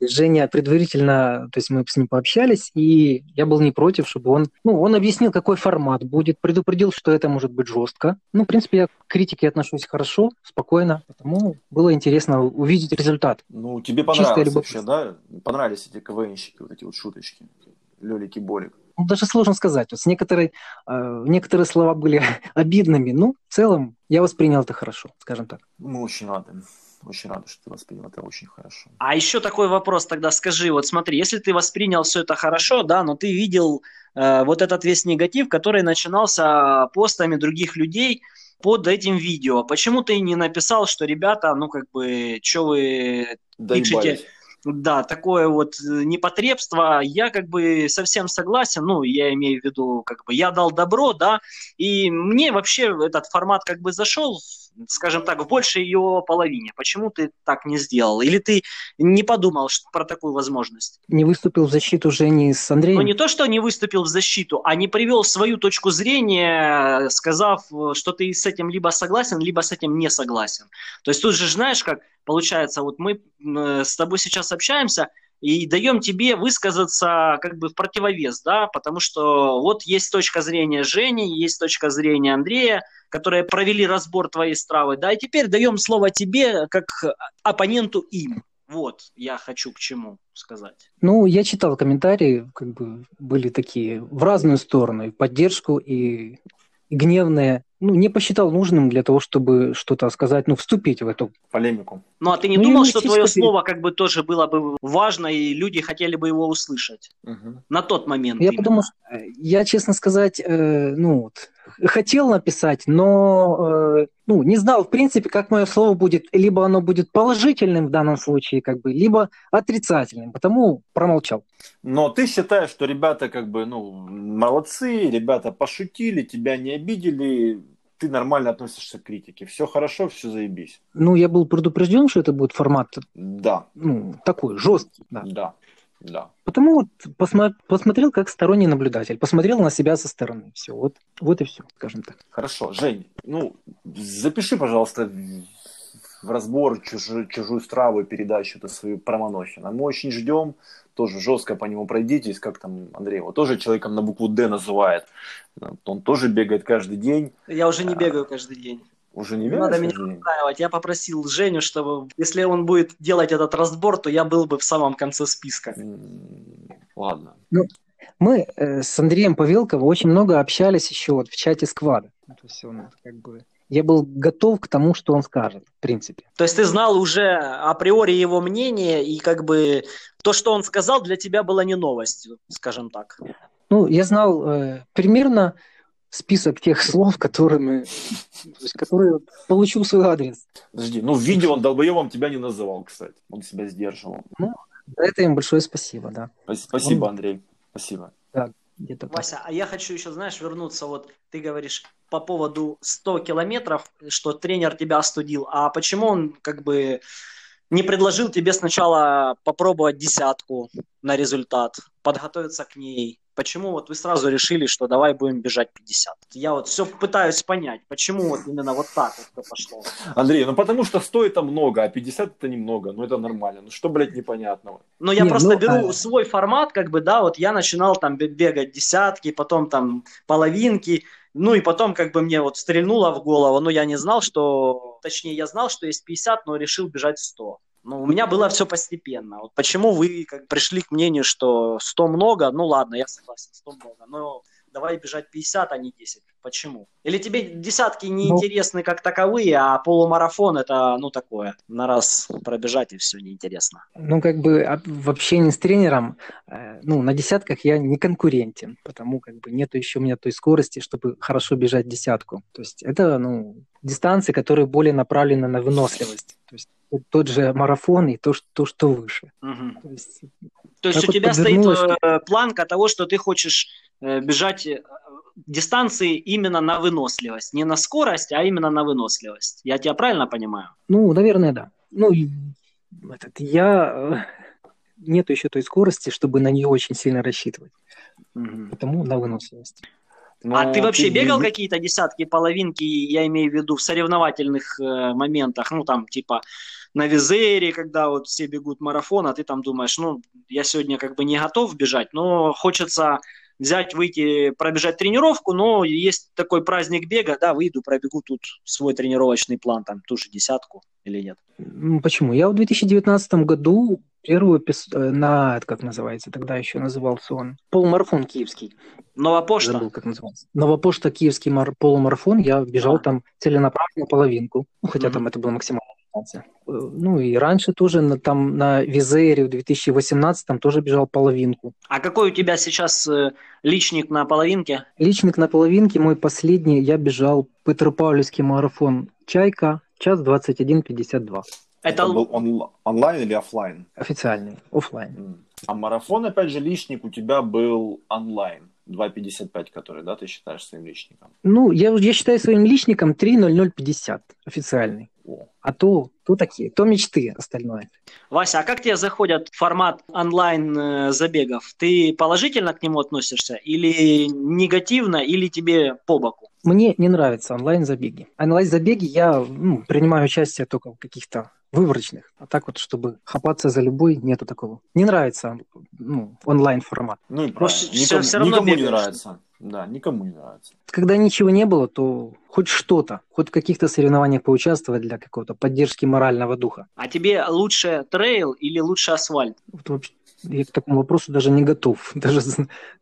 B: Женя предварительно, то есть мы с ним пообщались, и я был не против, чтобы он, ну, он объяснил, какой формат будет, предупредил, что это может быть жестко. Ну, в принципе, я к критике отношусь хорошо, спокойно, потому было интересно увидеть результат.
A: Ну, тебе понравилось вообще, да? Понравились эти КВНщики, вот эти вот шуточки, Лёлики Болик.
B: Ну, даже сложно сказать. Вот с некоторой, э, некоторые слова были обидными, но в целом я воспринял это хорошо, скажем так.
A: Мы очень рады очень рада, что ты воспринял это очень хорошо.
C: А еще такой вопрос тогда скажи, вот смотри, если ты воспринял все это хорошо, да, но ты видел э, вот этот весь негатив, который начинался постами других людей под этим видео, почему ты не написал, что ребята, ну как бы, что вы пишете? Да, такое вот э, непотребство, я как бы совсем согласен, ну, я имею в виду, как бы, я дал добро, да, и мне вообще этот формат как бы зашел, скажем так, в большей ее половине. Почему ты так не сделал? Или ты не подумал что, про такую возможность?
B: Не выступил в защиту Жени с Андреем?
C: Ну, не то, что не выступил в защиту, а не привел свою точку зрения, сказав, что ты с этим либо согласен, либо с этим не согласен. То есть тут же, знаешь, как получается, вот мы с тобой сейчас общаемся, и даем тебе высказаться как бы в противовес, да, потому что вот есть точка зрения Жени, есть точка зрения Андрея, которые провели разбор твоей стравы, да, и теперь даем слово тебе как оппоненту им. Вот, я хочу к чему сказать.
B: Ну, я читал комментарии, как бы были такие в разную сторону, и поддержку, и гневные ну, не посчитал нужным для того, чтобы что-то сказать, ну, вступить в эту
A: полемику.
C: Ну, а ты не ну, думал, что твое слово как бы тоже было бы важно, и люди хотели бы его услышать угу. на тот момент?
B: Я именно. подумал, я, честно сказать, э, ну, вот, хотел написать, но э, ну, не знал, в принципе, как мое слово будет, либо оно будет положительным в данном случае, как бы, либо отрицательным, потому промолчал.
A: Но ты считаешь, что ребята как бы, ну, молодцы, ребята пошутили, тебя не обидели, ты нормально относишься к критике. Все хорошо, все заебись.
B: Ну, я был предупрежден, что это будет формат
A: да.
B: ну, такой, жесткий.
A: Да. да. Да.
B: Потому вот посмо- посмотрел как сторонний наблюдатель, посмотрел на себя со стороны. Все, вот, вот и все, скажем так.
A: Хорошо, Жень, ну запиши, пожалуйста, в разбор чужую, чужую страву передачу это свою про Манохина. Мы очень ждем, тоже жестко по нему пройдитесь, как там Андрей его тоже человеком на букву Д называет. Он тоже бегает каждый день.
C: Я уже не а, бегаю каждый день.
A: Уже не
C: Надо меня устраивать. Я попросил Женю, чтобы если он будет делать этот разбор, то я был бы в самом конце списка.
A: Ладно.
B: Ну, мы э, с Андреем Павелковым очень много общались еще вот в чате сквада. То есть он как бы я был готов к тому, что он скажет, в принципе.
C: То есть ты знал уже априори его мнение, и как бы то, что он сказал, для тебя было не новостью, скажем так.
B: Ну, я знал э, примерно список тех слов, которыми, то есть, которые получил свой адрес.
A: Подожди, ну в видео он долбоебом тебя не называл, кстати. Он себя сдерживал.
B: Ну, за это им большое спасибо, да.
A: Спасибо, он... Андрей. Спасибо.
B: Да,
C: где-то Вася, так. а я хочу еще, знаешь, вернуться, вот ты говоришь по поводу 100 километров, что тренер тебя остудил, а почему он как бы не предложил тебе сначала попробовать десятку на результат, подготовиться к ней, Почему вот вы сразу решили, что давай будем бежать 50? Я вот все пытаюсь понять, почему вот именно вот так вот это пошло.
A: Андрей, ну потому что 100 это много, а 50 это немного, ну это нормально. Ну что, блядь, непонятного?
C: Ну я
B: Не,
C: просто
B: ну,
C: беру
B: а-
C: свой формат, как бы, да, вот я начинал там бе- бегать десятки, потом там половинки, ну и потом как бы мне вот стрельнуло в голову, ну я не знал, что, точнее я знал, что есть 50, но решил бежать 100. Ну, у меня было все постепенно. Вот почему вы как пришли к мнению, что 100 много? Ну ладно, я согласен, 100 много. Но давай бежать 50, а не 10. Почему? Или тебе десятки не
B: Ну-
C: интересны как таковые, а полумарафон это, ну, такое, на раз пробежать и все неинтересно.
B: Ну, как бы об- в общении с тренером, э, ну, на десятках я не конкурентен, потому как бы нету еще у меня той скорости, чтобы хорошо бежать десятку. То есть это, ну, дистанции, которые более направлены на выносливость. То есть тот же марафон и то, что, то, что выше.
C: Мгм.
B: То есть,
C: То есть
B: Как
C: у тебя стоит э, планка того, что ты хочешь э, бежать э, дистанции именно на выносливость. Не на скорость, а именно на выносливость. Я тебя правильно понимаю?
B: ну, наверное, да. Ну, этот, я... Нету еще той скорости, чтобы на нее очень сильно рассчитывать. Потому на выносливость.
C: А
A: Ну,
C: ты вообще бегал
A: не-
C: какие-то десятки, половинки, я имею в виду в соревновательных э, моментах, ну там типа на Визере, когда вот все бегут марафон, а ты там думаешь, ну я сегодня как бы не готов бежать, но хочется взять, выйти, пробежать тренировку, но есть такой праздник бега, да, выйду, пробегу тут свой тренировочный план, там ту же десятку или нет.
B: Почему? Я в 2019 году первую пис- э, на, как называется, тогда еще назывался он, полумарафон киевский.
C: Новопошта?
B: Забыл, как назывался. Новопошта киевский мар- полумарафон. Я бежал
C: А.
B: там целенаправленно половинку. Ну, хотя
C: Мгм.
B: там это была максимальная дистанция. Э, Ну и раньше тоже на, там на Wizz Air в 2018 там тоже бежал половинку.
C: А какой у тебя сейчас э, личник на половинке?
B: Личник на половинке мой последний, я бежал Петропавловский марафон «Чайка», час 21.52.
C: Это,
A: Это был он- онлайн или офлайн?
B: Официальный, оффлайн.
A: М. А марафон, опять же, личник у тебя был онлайн. 2.55, который, да, ты считаешь своим личником?
B: Ну, я, я считаю своим личником 3.0050 официальный.
A: О.
B: А то, то такие, то мечты остальное.
C: Вася, а как тебе заходит формат онлайн э, забегов? Ты положительно к нему относишься или негативно, или тебе по боку?
B: Мне не нравятся онлайн-забеги. Онлайн-забеги я ну, принимаю участие только в каких-то выборочных. А так вот, чтобы хапаться за любой, нету такого. Не нравится ну, онлайн-формат.
A: Ну и
C: Просто
A: правильно. Никому,
C: всё равно
A: никому не
C: бегаешь.
A: нравится. Да, никому не нравится.
B: Когда ничего не было, то хоть что-то, хоть в каких-то соревнованиях поучаствовать для какого-то поддержки морального духа.
C: А тебе лучше трейл или лучше асфальт?
B: Вот вообще, я к такому вопросу даже не готов, даже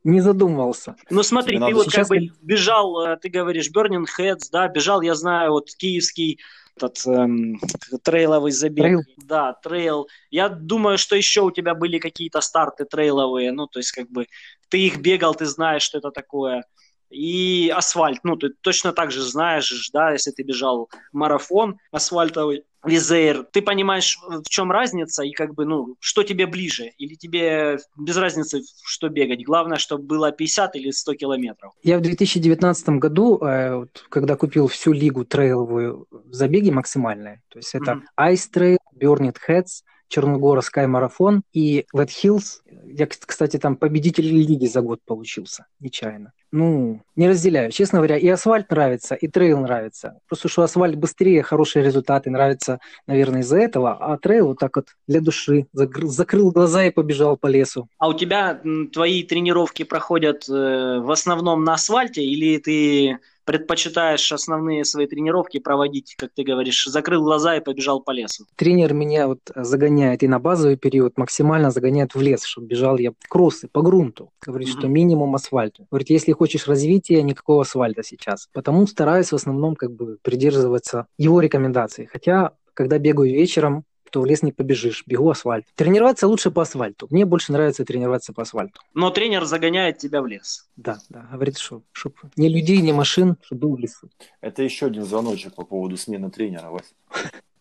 B: не задумывался.
C: Ну смотри,
A: Тебе
C: ты вот
B: сейчас
C: как бы бежал, э, ты говоришь, Burning Heads, да, бежал, я знаю, вот киевский этот эм, трейловый забег.
B: Трейл?
C: Да, трейл. Я думаю, что еще у тебя были какие-то старты трейловые, ну, то есть как бы ты их бегал, ты знаешь, что это такое. И асфальт, ну, ты точно так же знаешь, да, если ты бежал марафон асфальтовый, Визейр, ты понимаешь, в чем разница и как бы, ну, что тебе ближе, или тебе без разницы, что бегать, главное, чтобы было 50 или 100 километров.
B: Я в 2019 году, э, когда купил всю лигу трейловую забеги максимальные, то есть это
C: Мгм.
B: Ice Trail, Burned Heads, Черногора Марафон и Wet Hills. Я, кстати, там победитель лиги за год получился, нечаянно. Ну, не разделяю. Честно говоря, и асфальт нравится, и трейл нравится. Просто что асфальт быстрее, хорошие результаты нравятся, наверное, из-за этого, а трейл вот так вот для души. Закрыл, закрыл глаза и побежал по лесу.
C: А у тебя твои тренировки проходят э, в основном на асфальте, или ты предпочитаешь основные свои тренировки проводить, как ты говоришь, закрыл глаза и побежал по лесу?
B: Тренер меня вот загоняет и на базовый период максимально загоняет в лес, чтобы бежал я кроссы по грунту. Говорит,
C: Мгм.
B: что минимум асфальта. Говорит, если хочешь развития, никакого асфальта сейчас. Потому стараюсь в основном как бы придерживаться его рекомендаций. Хотя, когда бегаю вечером, то в лес не побежишь, бегу асфальт. Тренироваться лучше по асфальту. Мне больше нравится тренироваться по асфальту.
C: Но тренер загоняет тебя в лес.
B: Да, да. Говорит, что чтоб ни людей, ни машин, чтобы был в лесу.
A: Это еще один звоночек по поводу смены тренера, Вась.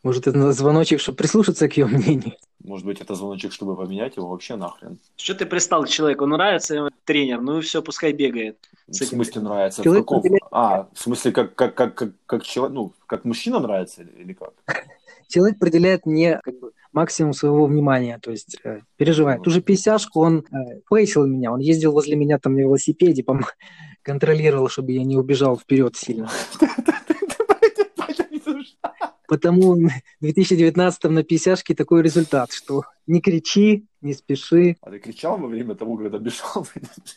B: Может, это звоночек, чтобы прислушаться к ее мнению.
A: Может быть, это звоночек, чтобы поменять его вообще нахрен.
C: Что ты пристал к человеку? Нравится ему тренер? Ну и все, пускай бегает.
A: В смысле нравится? В
B: Человек
A: каком?
B: определяет-
A: А, в смысле, как, как, как, как, как человек, ну, как мужчина нравится или как?
B: Человек определяет мне как бы, максимум своего внимания, то есть э, переживает. Ту же писяшку он э, пейсил меня, он ездил возле меня там на велосипеде, пом- контролировал, чтобы я не убежал вперед сильно. Потому в 2019 на писяшке такой результат, что не кричи, не спеши.
A: А ты кричал во время того, когда бежал?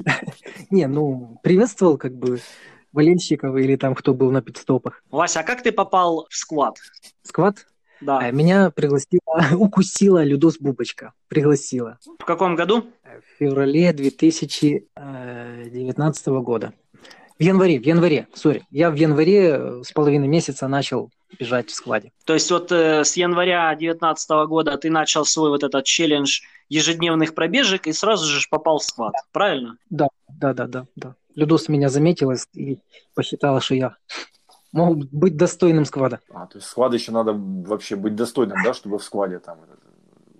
B: Не, ну, приветствовал как бы болельщиков или там кто был на пидстопах.
C: Вася, а как ты попал в сквад?
B: Сквад?
C: Да.
B: А Меня пригласила, укусила Людос Бубочка. Пригласила.
C: В каком году?
B: В феврале 2019 года. В январе, в январе, сори. Я в январе э, с половиной месяца начал бежать в складе.
C: То есть вот э, с января 2019 года ты начал свой вот этот челлендж ежедневных пробежек и сразу же попал в сквад, правильно?
B: Да, да, да, да, да. Людос меня заметила и посчитала, что я могу быть достойным сквада.
A: А, то есть склад еще надо вообще быть достойным, да, чтобы в складе там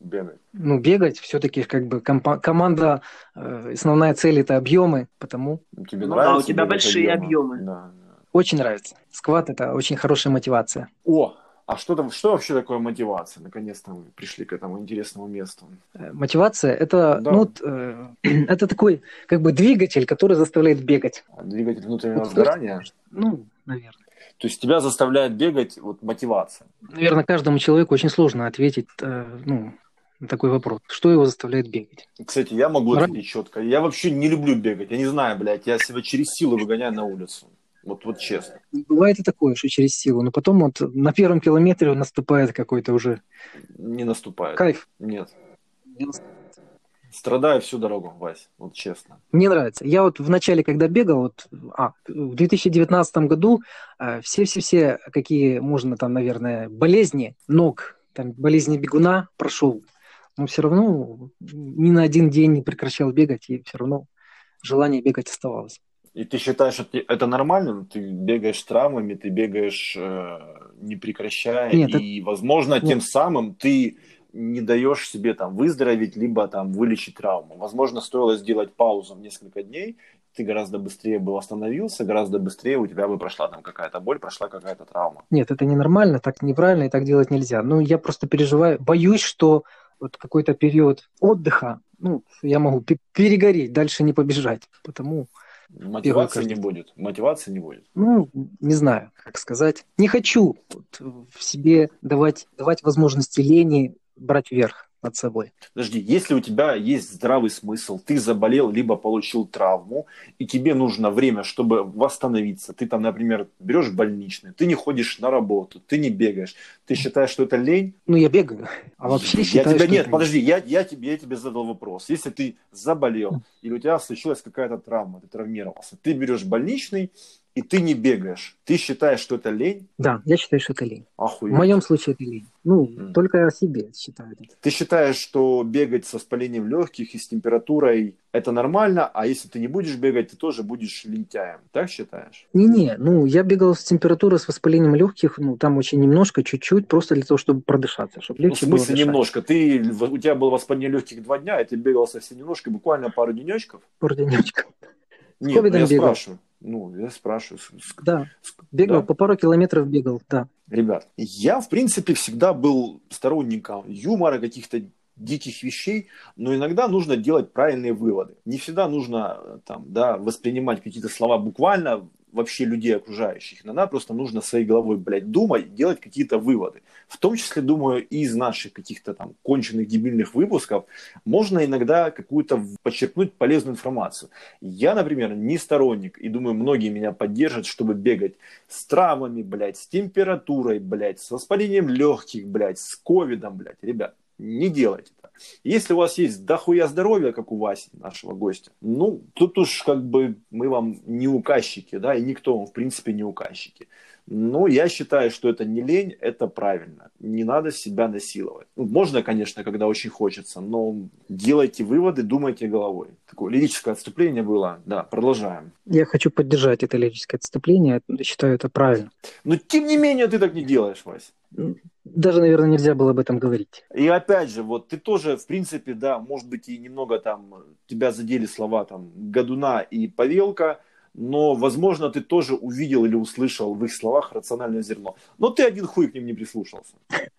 A: бегать.
B: Ну, бегать все-таки как бы компа- команда, э, основная цель это объемы, потому
A: Тебе
C: Ну да,
A: нравится
C: у тебя большие объемы.
A: Да, да.
B: очень нравится. Сквад это очень хорошая мотивация.
A: О, а что, там, что вообще такое мотивация? Наконец-то мы пришли к этому интересному месту.
B: Э, Мотивация это,
A: Да.
B: ну, э, это такой как бы двигатель, который заставляет бегать.
A: Двигатель внутреннего
B: Вот
A: сгорания.
B: Ну, наверное.
A: То есть тебя заставляет бегать вот мотивация.
B: Наверное, каждому человеку очень сложно ответить э, ну, на такой вопрос. Что его заставляет бегать?
A: Кстати, я могу
B: Нрав-
A: ответить четко. Я вообще не люблю бегать. Я не знаю, блядь, я себя через силу выгоняю на улицу. Вот, вот честно.
B: Бывает и такое, что через силу, но потом вот на первом километре наступает какой-то уже
A: Не наступает.
B: кайф.
A: Нет. Страдаю всю дорогу, Вась. Вот честно.
B: Мне нравится. Я вот в начале, когда бегал, вот, а, в 2019 году э, все-все-все, какие можно там, наверное, болезни ног, там, болезни бегуна прошел, но все равно ни на один день не прекращал бегать, и все равно желание бегать оставалось.
A: И ты считаешь, что это нормально? Ты бегаешь травмами, ты бегаешь э, не прекращая,
B: Нет,
A: и, возможно,
B: нет.
A: тем самым ты не даешь себе там выздороветь, либо там вылечить травму. Возможно, стоило сделать паузу в несколько дней, ты гораздо быстрее бы восстановился, гораздо быстрее у тебя бы прошла там какая-то боль, прошла какая-то травма.
B: Нет, это ненормально, так неправильно, и так делать нельзя. Ну, я просто переживаю, боюсь, что вот какой-то период отдыха, ну, я могу пе- перегореть, дальше не побежать. Потому,
A: Мотивации не будет. Мотивации не будет.
B: ну, не знаю, как сказать. Не хочу вот в себе давать, давать возможности лени брать верх над собой.
A: Подожди, если у тебя есть здравый смысл, ты заболел, либо получил травму, и тебе нужно время, чтобы восстановиться, ты там, например, берешь больничный, ты не ходишь на работу, ты не бегаешь, ты считаешь, что это лень?
B: Ну, я бегаю, а вообще
A: я
B: считаю,
A: тебя,
B: что
A: Нет,
B: это-
A: подожди, я, я, тебе, я тебе задал вопрос. Если ты заболел, или у тебя случилась какая-то травма, ты травмировался, ты берешь больничный, и ты не бегаешь, ты считаешь, что это лень?
B: Да, я считаю, что это лень. В
A: Охуеть.
B: моем случае это лень. Ну,
A: Мгм.
B: только о себе считаю.
A: Ты считаешь, что бегать со воспалением легких и с температурой это нормально, а если ты не будешь бегать, ты тоже будешь лентяем. Так считаешь?
B: Не-не, ну, я бегал с температурой, с воспалением легких, ну, там очень немножко, чуть-чуть, просто для того, чтобы продышаться, чтобы
A: Ну, в
B: легче
A: смысле немножко. Ты, у тебя было воспаление легких два дня, и ты бегал совсем немножко, буквально пару денечков.
B: Пару денечков.
A: Нет, ну, я
B: бегал.
A: спрашиваю. Ну, я спрашиваю.
B: Да, бегал,
A: да.
B: по пару километров бегал, да.
A: Ребят, я, в принципе, всегда был сторонником юмора, каких-то диких вещей, но иногда нужно делать правильные выводы. Не всегда нужно э, там, да, воспринимать какие-то слова буквально вообще людей окружающих. Иногда просто нужно своей головой, блядь, думать, делать какие-то выводы. В том числе, думаю, из наших каких-то там конченых дебильных выпусков можно иногда какую-то подчеркнуть полезную информацию. Я, например, не сторонник, и думаю, многие меня поддержат, чтобы бегать с травмами, блядь, с температурой, блядь, с воспалением легких, блядь, с ковидом, блядь. Ребят, не делайте. Если у вас есть дохуя здоровья, как у Васи, нашего гостя, ну, тут уж как бы мы вам не указчики, да, и никто вам, в принципе, не указчики. Но я считаю, что это не лень, это правильно. Не надо себя насиловать. Ну, можно, конечно, когда очень хочется, но делайте выводы, думайте головой. Такое лирическое отступление было. Да, продолжаем.
B: Я хочу поддержать это лирическое отступление, я считаю это правильно.
A: Но тем не менее ты так не делаешь, Вась.
B: Даже, наверное, нельзя было об этом говорить.
A: И опять же, вот ты тоже, в принципе, да, может быть, и немного там тебя задели слова там Гадуна и Павелка, но, возможно, ты тоже увидел или услышал в их словах рациональное зерно. Но ты один хуй к ним не прислушался.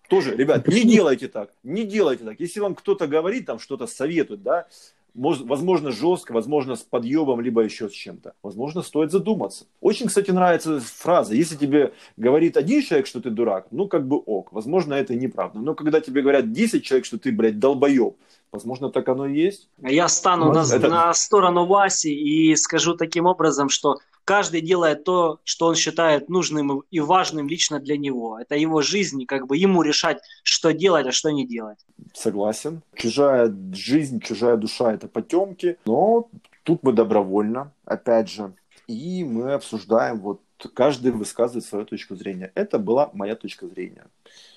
A: Тоже, ребят, не делайте так, не делайте так. Если вам кто-то говорит, там что-то советует, да, возможно, жестко, возможно, с подъемом, либо еще с чем-то. Возможно, стоит задуматься. Очень, кстати, нравится фраза. Если тебе говорит один человек, что ты дурак, ну, как бы ок. Возможно, это неправда. Но когда тебе говорят 10 человек, что ты, блядь, долбоеб, возможно, так оно и есть.
C: Я стану на, это... на сторону Васи и скажу таким образом, что каждый делает то, что он считает нужным и важным лично для него. Это его жизнь, и как бы ему решать, что делать, а что не делать.
A: Согласен. Чужая жизнь, чужая душа – это потемки, но тут мы добровольно, опять же, и мы обсуждаем, вот каждый высказывает свою точку зрения. Это была моя точка зрения.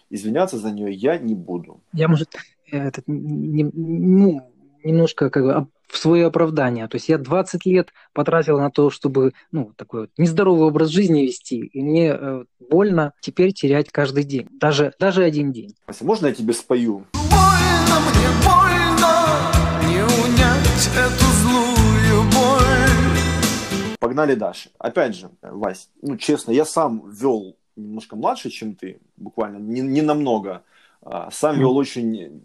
A: Извиняться за нее я не буду.
B: Я, может, этот, не, ну, немножко как бы в свое оправдание. То есть я 20 лет потратил на то, чтобы ну, такой вот нездоровый образ жизни вести, и мне э, больно теперь терять каждый день, даже, даже один день.
A: Вася, можно я тебе спою? Больно мне, больно не унять эту злую боль. Погнали дальше. Опять же, Вась, ну честно, я сам вел немножко младше, чем ты, буквально, не, не намного. А, сам вел очень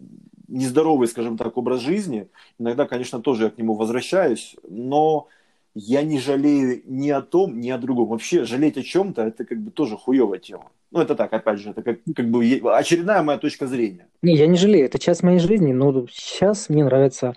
A: нездоровый, скажем так, образ жизни. Иногда, конечно, тоже я к нему возвращаюсь, но я не жалею ни о том, ни о другом. Вообще, жалеть о чем-то, это как бы тоже хуевая тема. Ну, это так, опять же, это как, как бы очередная моя точка зрения.
B: Не, я не жалею, это часть моей жизни, но сейчас мне нравится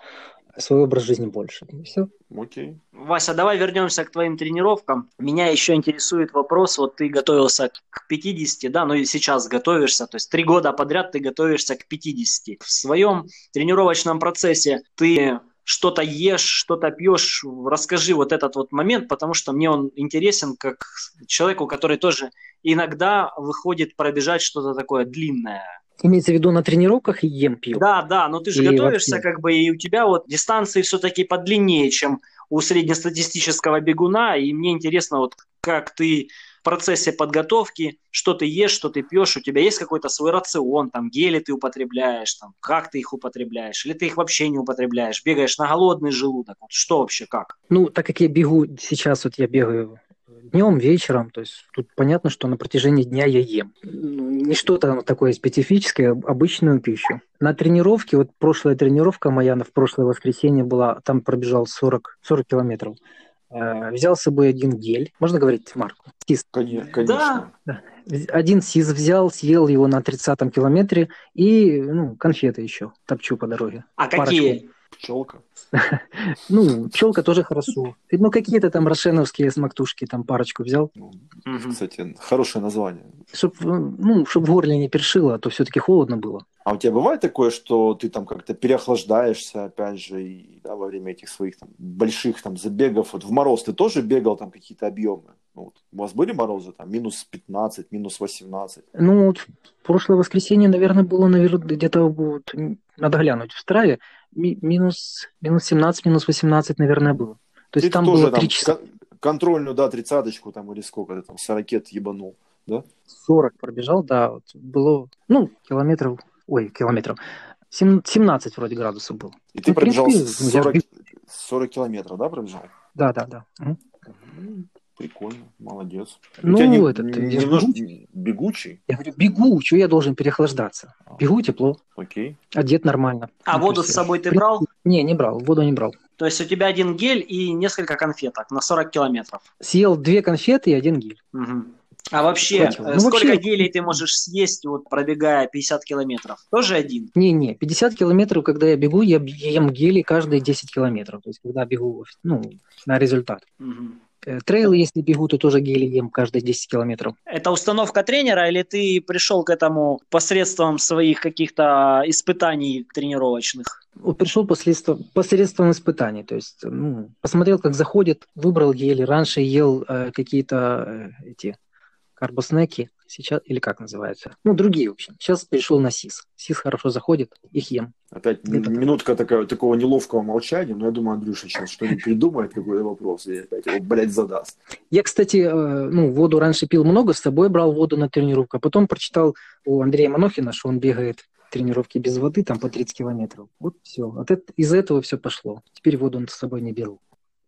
B: свой образ жизни больше. И все.
A: Окей.
C: Вася, давай вернемся к твоим тренировкам. Меня еще интересует вопрос, вот ты готовился к 50, да, ну и сейчас готовишься, то есть три года подряд ты готовишься к 50. В своем тренировочном процессе ты что-то ешь, что-то пьешь, расскажи вот этот вот момент, потому что мне он интересен как человеку, который тоже иногда выходит пробежать что-то такое длинное.
B: Имеется в виду на тренировках ем пью?
C: Да, да, но ты же и готовишься, вообще. как бы, и у тебя вот дистанции все-таки подлиннее, чем у среднестатистического бегуна, и мне интересно, вот как ты в процессе подготовки, что ты ешь, что ты пьешь, у тебя есть какой-то свой рацион, там гели ты употребляешь, там как ты их употребляешь, или ты их вообще не употребляешь, бегаешь на голодный желудок, вот что вообще, как?
B: Ну, так как я бегу, сейчас вот я бегаю днем, вечером. То есть тут понятно, что на протяжении дня я ем. Ну, не что-то такое специфическое, обычную пищу. На тренировке, вот прошлая тренировка моя в прошлое воскресенье была, там пробежал 40, 40 километров. Э, взял с собой один гель. Можно говорить марку?
A: Сис. Конечно.
B: Да. Один сиз взял, съел его на 30-м километре и ну, конфеты еще топчу по дороге.
C: А Парочку. какие?
A: Пчелка.
B: Ну, пчелка тоже хорошо. Ну, какие-то там рошеновские смактушки, там парочку взял. Ну,
A: кстати, хорошее название.
B: Чтоб, ну, чтоб в горле не першило, а то все-таки холодно было.
A: А у тебя бывает такое, что ты там как-то переохлаждаешься, опять же, и, да, во время этих своих там, больших там забегов? Вот в мороз ты тоже бегал там какие-то объемы? Ну, вот, у вас были морозы там минус 15, минус 18?
B: Ну, вот прошлое воскресенье, наверное, было, наверное, где-то вот, надо глянуть в страве, ми- минус, минус 17, минус 18, наверное, было. То есть ты там было 3 часа.
A: Контрольную, да, тридцаточку там или сколько там, 40 ебанул, да?
B: 40 пробежал, да, вот было, ну, километров, ой, километров, 17 вроде градусов было.
A: И ты ну, пробежал принципе, 40, 40 километров, да, пробежал?
B: Да, да, да.
A: Угу. Прикольно, молодец.
B: Ну,
A: У
B: не, этот,
A: немножко бегу. бегучий.
B: Я говорю, бегу, что я должен переохлаждаться? А. Бегу тепло.
A: Окей.
B: Одет нормально.
C: А воду с собой ты брал?
B: Не, не брал, воду не брал.
C: То есть у тебя один гель и несколько конфеток на 40 километров?
B: Съел две конфеты и один гель.
C: Угу. А вообще, Хватило. Э, ну, сколько вообще... гелей ты можешь съесть, вот пробегая 50 километров? Тоже один?
B: Не-не, 50 километров, когда я бегу, я ем гели каждые 10 километров. То есть, когда бегу ну, на результат. Угу. Э, трейлы, если бегу, то тоже гели ем каждые 10 километров.
C: Это установка тренера или ты пришел к этому посредством своих каких-то испытаний тренировочных?
B: Пришел посредством, посредством испытаний, то есть ну, посмотрел, как заходит, выбрал гели. Раньше ел э, какие-то э, эти карбоснеки, сейчас, или как называется, ну, другие, в общем. Сейчас перешел на СИС. СИС хорошо заходит, их ем.
A: Опять Это минутка такая, такого неловкого молчания, но я думаю, Андрюша сейчас что-нибудь придумает, какой-то вопрос, и опять его, блядь, задаст.
B: Я, кстати, э, ну, воду раньше пил много, с собой брал воду на тренировку, а потом прочитал у Андрея Манохина, что он бегает тренировки без воды, там по 30 километров. Вот все. От это, из этого все пошло. Теперь воду с собой не беру.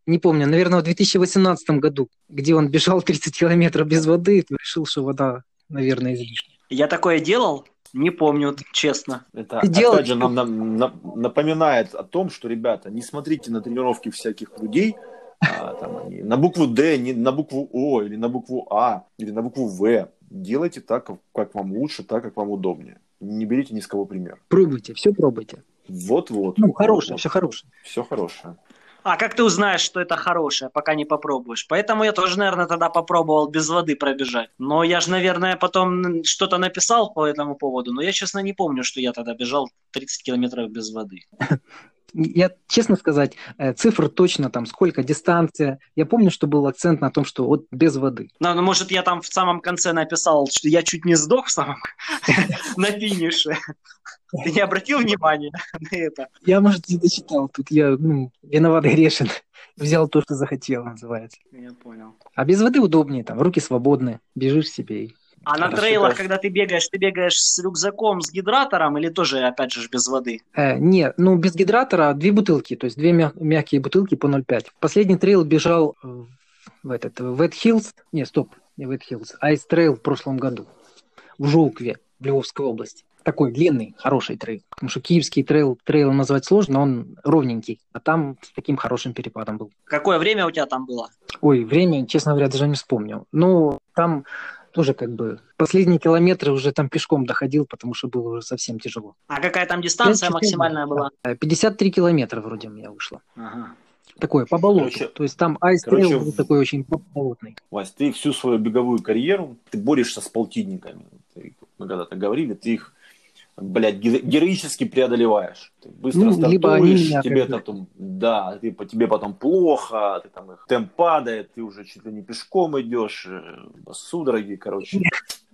B: Не помню, наверное, в 2018 году, где он бежал 30 километров без воды, то решил, что вода, наверное, излишняя.
C: Я такое делал? Не помню, честно.
A: Это
B: Ты
A: опять
B: делал-
A: же нам, нам- нам напоминает о том, что, ребята, не смотрите на тренировки всяких людей, а, там они на букву Д, не на букву О, или на букву А, или на букву В. Делайте так, как- вам лучше, так, как вам удобнее. Не берите ни с кого пример.
B: Пробуйте, все пробуйте.
A: Вот-вот.
B: Ну, хорошее, все хорошее.
A: Все хорошее.
C: А как ты узнаешь, что это хорошее, пока не попробуешь? Поэтому я тоже, наверное, тогда попробовал без воды пробежать. Но я же, наверное, потом что-то написал по этому поводу, но я, честно, не помню, что я тогда бежал 30 километров без воды.
B: Я, честно сказать, э, цифр точно там, сколько, дистанция. Я помню, что был акцент на том, что вот без воды.
C: Ну, ну, может, я там в самом конце написал, что я чуть не сдох в самом на финише. Ты не обратил внимания на это?
B: Я, может, не дочитал. Тут я ну, виноват грешен. Взял то, что захотел, называется.
C: Я понял.
B: А без воды удобнее, там, руки свободны, бежишь себе и
C: А на трейлах,
A: супер.
C: когда ты бегаешь, ты бегаешь с рюкзаком, с гидратором или тоже, опять же, без воды?
B: Э, не, ну без гидратора две бутылки, то есть две мя- мягкие бутылки по 0,5. Последний трейл бежал в, в этот в Wet Hills, не, стоп, не Wet Hills, Ice Trail в прошлом году в Жолкве, в Львовской области. Такой длинный, хороший трейл. Потому что киевский трейл, трейл назвать сложно, он ровненький, а там с таким хорошим перепадом был.
C: Какое время у тебя там было?
B: Ой, время, честно говоря, даже не вспомнил. Ну, там тоже как бы последние километры уже там пешком доходил, потому что было уже совсем тяжело.
C: А какая там дистанция
B: 5-4,
C: максимальная была?
B: Э, 53 километра вроде у меня вышло.
C: Ага.
B: Такое, по болоту.
A: Короче-
B: То есть там айс
A: короче,
B: трейл был такой очень болотный.
A: Вась, ты всю свою беговую карьеру, ты борешься с полтинниками. Ты- мы когда-то говорили, ты их, блядь, ге- героически преодолеваешь. Ты быстро
B: Ну,
A: стартуешь,
B: либо они меня
A: тебе
B: бы-
A: потом, да, ты, тебе потом плохо, ты там их, темп падает, ты уже чуть ли не пешком идешь, э, судороги, короче,
B: Не,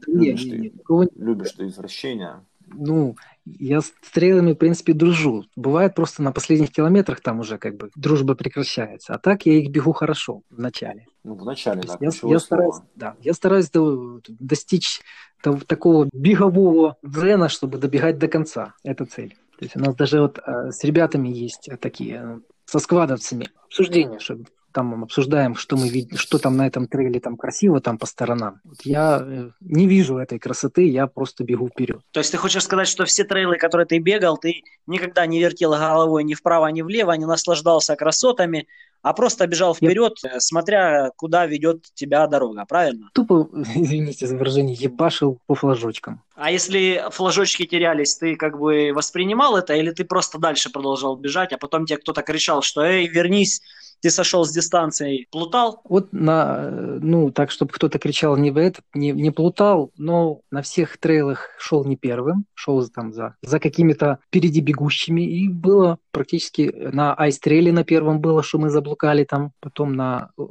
A: Любишь
B: не,
A: ты.
B: не, такого не-
A: любишь ты извращения.
B: Ну, я с трейлами, в принципе, дружу. Бывает просто на последних километрах там уже как бы дружба прекращается. А так я их бегу хорошо в начале.
A: Ну, в начале, да,
B: я, я стараюсь, да, я стараюсь до- достичь того- такого бегового дзена, чтобы добегать до конца. Это цель. То есть у нас даже вот э, с ребятами есть э, такие, э, со сквадовцами, обсуждения, что там обсуждаем, что мы видим, что там на этом трейле там красиво там по сторонам. Вот я э, не вижу этой красоты, я просто бегу вперед.
C: То есть ты хочешь сказать, что все трейлы, которые ты бегал, ты никогда не вертел головой ни вправо, ни влево, не наслаждался красотами, а просто бежал
B: Я-
C: вперед, э, смотря куда ведет тебя дорога, правильно?
B: Тупо, извините за выражение, ебашил по флажочкам.
C: А если флажочки терялись, ты как бы воспринимал это, или ты просто дальше продолжал бежать, а потом тебе кто-то кричал, что «Эй, вернись, ты сошел с дистанции», плутал?
B: Вот на, э, ну, так, чтобы кто-то кричал не в этот, не, не плутал, но на всех трейлах шел не первым, шел там за, за какими-то впереди бегущими, и было практически на айс-трейле на первом было, что мы заблукали там, потом на, э,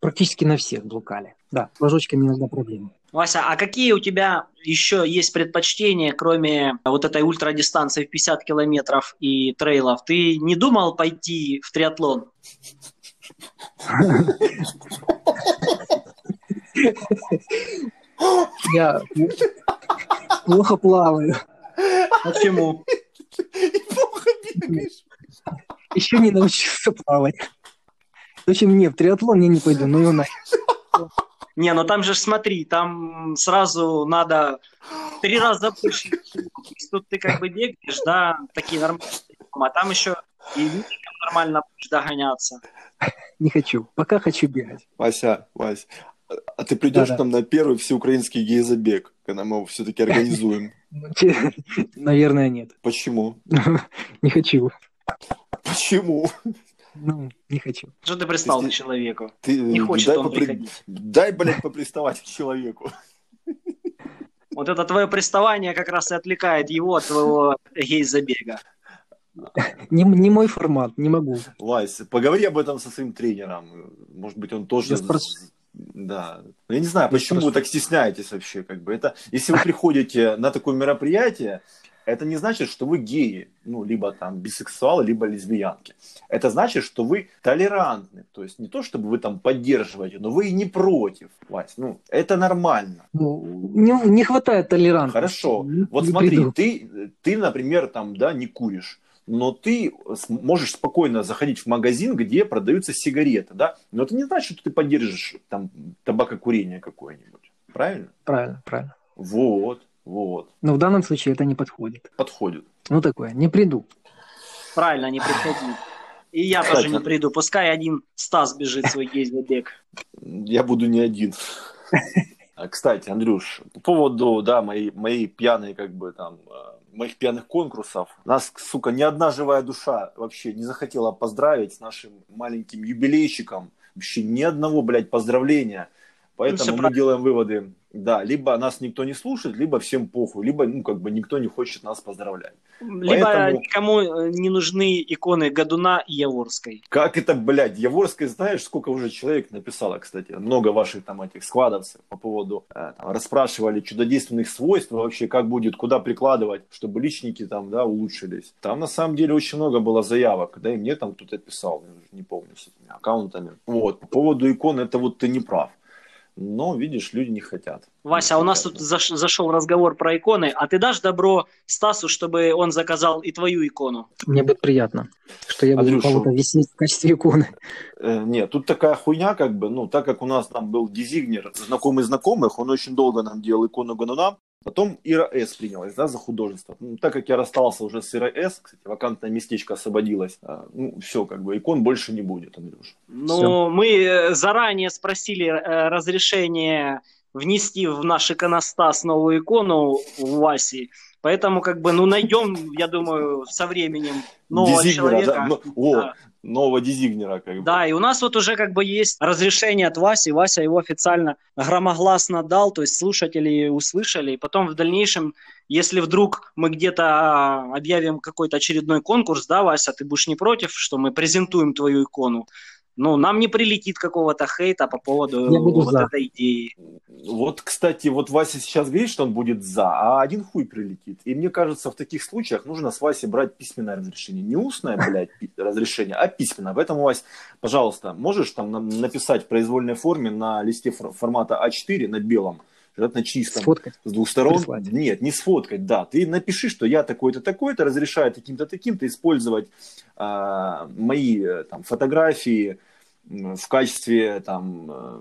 B: практически на всех блукали. Да, с флажочками иногда проблемы.
C: Вася, а какие у тебя еще есть предпочтения, кроме вот этой ультрадистанции в 50 километров и трейлов? Ты не думал пойти в триатлон?
B: Я плохо плаваю,
C: Почему?
A: Плохо бегаешь.
B: еще не научился плавать. В общем, не, в триатлон я не пойду, ну и нахер.
C: Не, ну там же смотри, там сразу надо три раза больше. Тут ты как бы бегаешь, да, такие нормальные, а там еще и нормально будешь догоняться.
B: Не хочу, пока хочу бегать.
A: Вася, Вась, а ты придешь
B: Да-да.
A: к нам на первый всеукраинский гей-забег, когда мы его все-таки организуем?
B: Наверное, нет.
A: Почему?
B: Не хочу.
A: Почему?
B: Ну, не хочу.
C: Что ты пристал
A: То
C: к человеку?
A: Ты,
C: Не хочет
A: дай
C: он
A: попри-
C: приходить.
A: Дай, блядь, поприставать к человеку.
C: Вот это твое приставание как раз и отвлекает его от твоего гей-забега.
B: Не, не мой формат, не могу.
A: Вась, поговори об этом со своим тренером. Может быть, он тоже...
B: Я спрошу.
A: Да. Ну, Я не знаю,
B: Я
A: почему
B: спрошу.
A: вы так стесняетесь вообще. Как бы. это, если вы приходите на такое мероприятие, это не значит, что вы геи, ну, либо там бисексуалы, либо лесбиянки. Это значит, что вы толерантны. То есть не то, чтобы вы там поддерживаете, но вы и не против, Вась. Ну, это нормально.
B: Ну, не, не хватает толерантности.
A: Хорошо.
B: Не-
A: Вот
B: не
A: смотри,
B: приду.
A: ты, ты, например, там, да, не куришь. Но ты можешь спокойно заходить в магазин, где продаются сигареты, да, но это не значит, что ты поддержишь там табакокурение какое-нибудь, правильно?
B: Правильно, правильно.
A: Вот, вот.
B: Но в данном случае это не подходит.
A: Подходит.
B: Ну такое, не приду.
C: Правильно, не приходи. И я
A: Кстати,
C: тоже не приду. Пускай один Стас бежит свой гей-забег.
A: Я буду не один. А, Кстати, Андрюш, по поводу, да, моей, моей пьяной, как бы там, э, моих пьяных конкурсов, нас, сука, ни одна живая душа вообще не захотела поздравить с нашим маленьким юбилейчиком. Вообще ни одного, блядь, поздравления.
C: Ну,
A: Поэтому мы
C: правильно.
A: делаем выводы, да, либо нас никто не слушает, либо всем похуй, либо, ну, как бы никто не хочет нас поздравлять.
C: Либо
A: Поэтому-
C: никому э, не нужны иконы Годуна и Яворской.
A: Как это, блядь, Яворская, знаешь, сколько уже человек написало, кстати, много ваших там этих складовцев по поводу, э, там, расспрашивали чудодейственных свойств, вообще как будет, куда прикладывать, чтобы личники там, да, улучшились. Там на самом деле очень много было заявок, да, и мне там кто-то писал, не помню, с этими аккаунтами. Вот, по поводу икон, это вот ты не прав. Но, видишь, люди не хотят.
C: Вася,
A: Не
C: а у нас тут заш- зашел разговор про иконы, а ты дашь добро Стасу, чтобы он заказал и твою икону?
B: Мне будет приятно, что я буду
A: Андрюша,
B: кого-то висеть в качестве иконы.
A: Э, Нет, тут такая хуйня, как бы, ну, так как у нас там был дизигнер, знакомый знакомых, он очень долго нам делал икону Гануна, потом Ира С принялась, да, за художество. Ну, так как я расстался уже с Ирой С, кстати, вакантное местечко освободилось, а, ну, все, как бы, икон больше не будет, Андрюш.
C: Ну,
B: Всё.
C: мы э, заранее спросили э, разрешение внести в наш иконостас новую икону у Васи. Поэтому, как бы, ну, найдем, я думаю, со временем нового
A: Дизигнера,
C: человека.
A: да, ну, о,
C: Да.
A: Нового дизигнера, как бы.
C: Да, и у нас вот уже как бы есть разрешение от Васи. Вася его официально громогласно дал, то есть слушатели услышали. И потом в дальнейшем, если вдруг мы где-то а, объявим какой-то очередной конкурс, да, Вася, ты будешь не против, что мы презентуем твою икону? Ну, нам не прилетит какого-то хейта по поводу
B: Я буду
C: вот
B: за.
C: этой идеи.
A: Вот, кстати, вот Вася сейчас говорит, что он будет за, а один хуй прилетит. И мне кажется, в таких случаях нужно с Васей брать письменное разрешение. Не устное, блядь, разрешение, а письменное. Поэтому, Вась, пожалуйста, можешь там написать в произвольной форме на листе фор- формата А4 на белом, желательно чистом,
B: Сфоткать.
A: с двух сторон.
B: Прислать.
A: Нет, не сфоткать, да. Ты напиши, что я такой-то, такой-то, разрешаю таким-то, таким-то использовать а, мои э, там, фотографии в качестве там, э,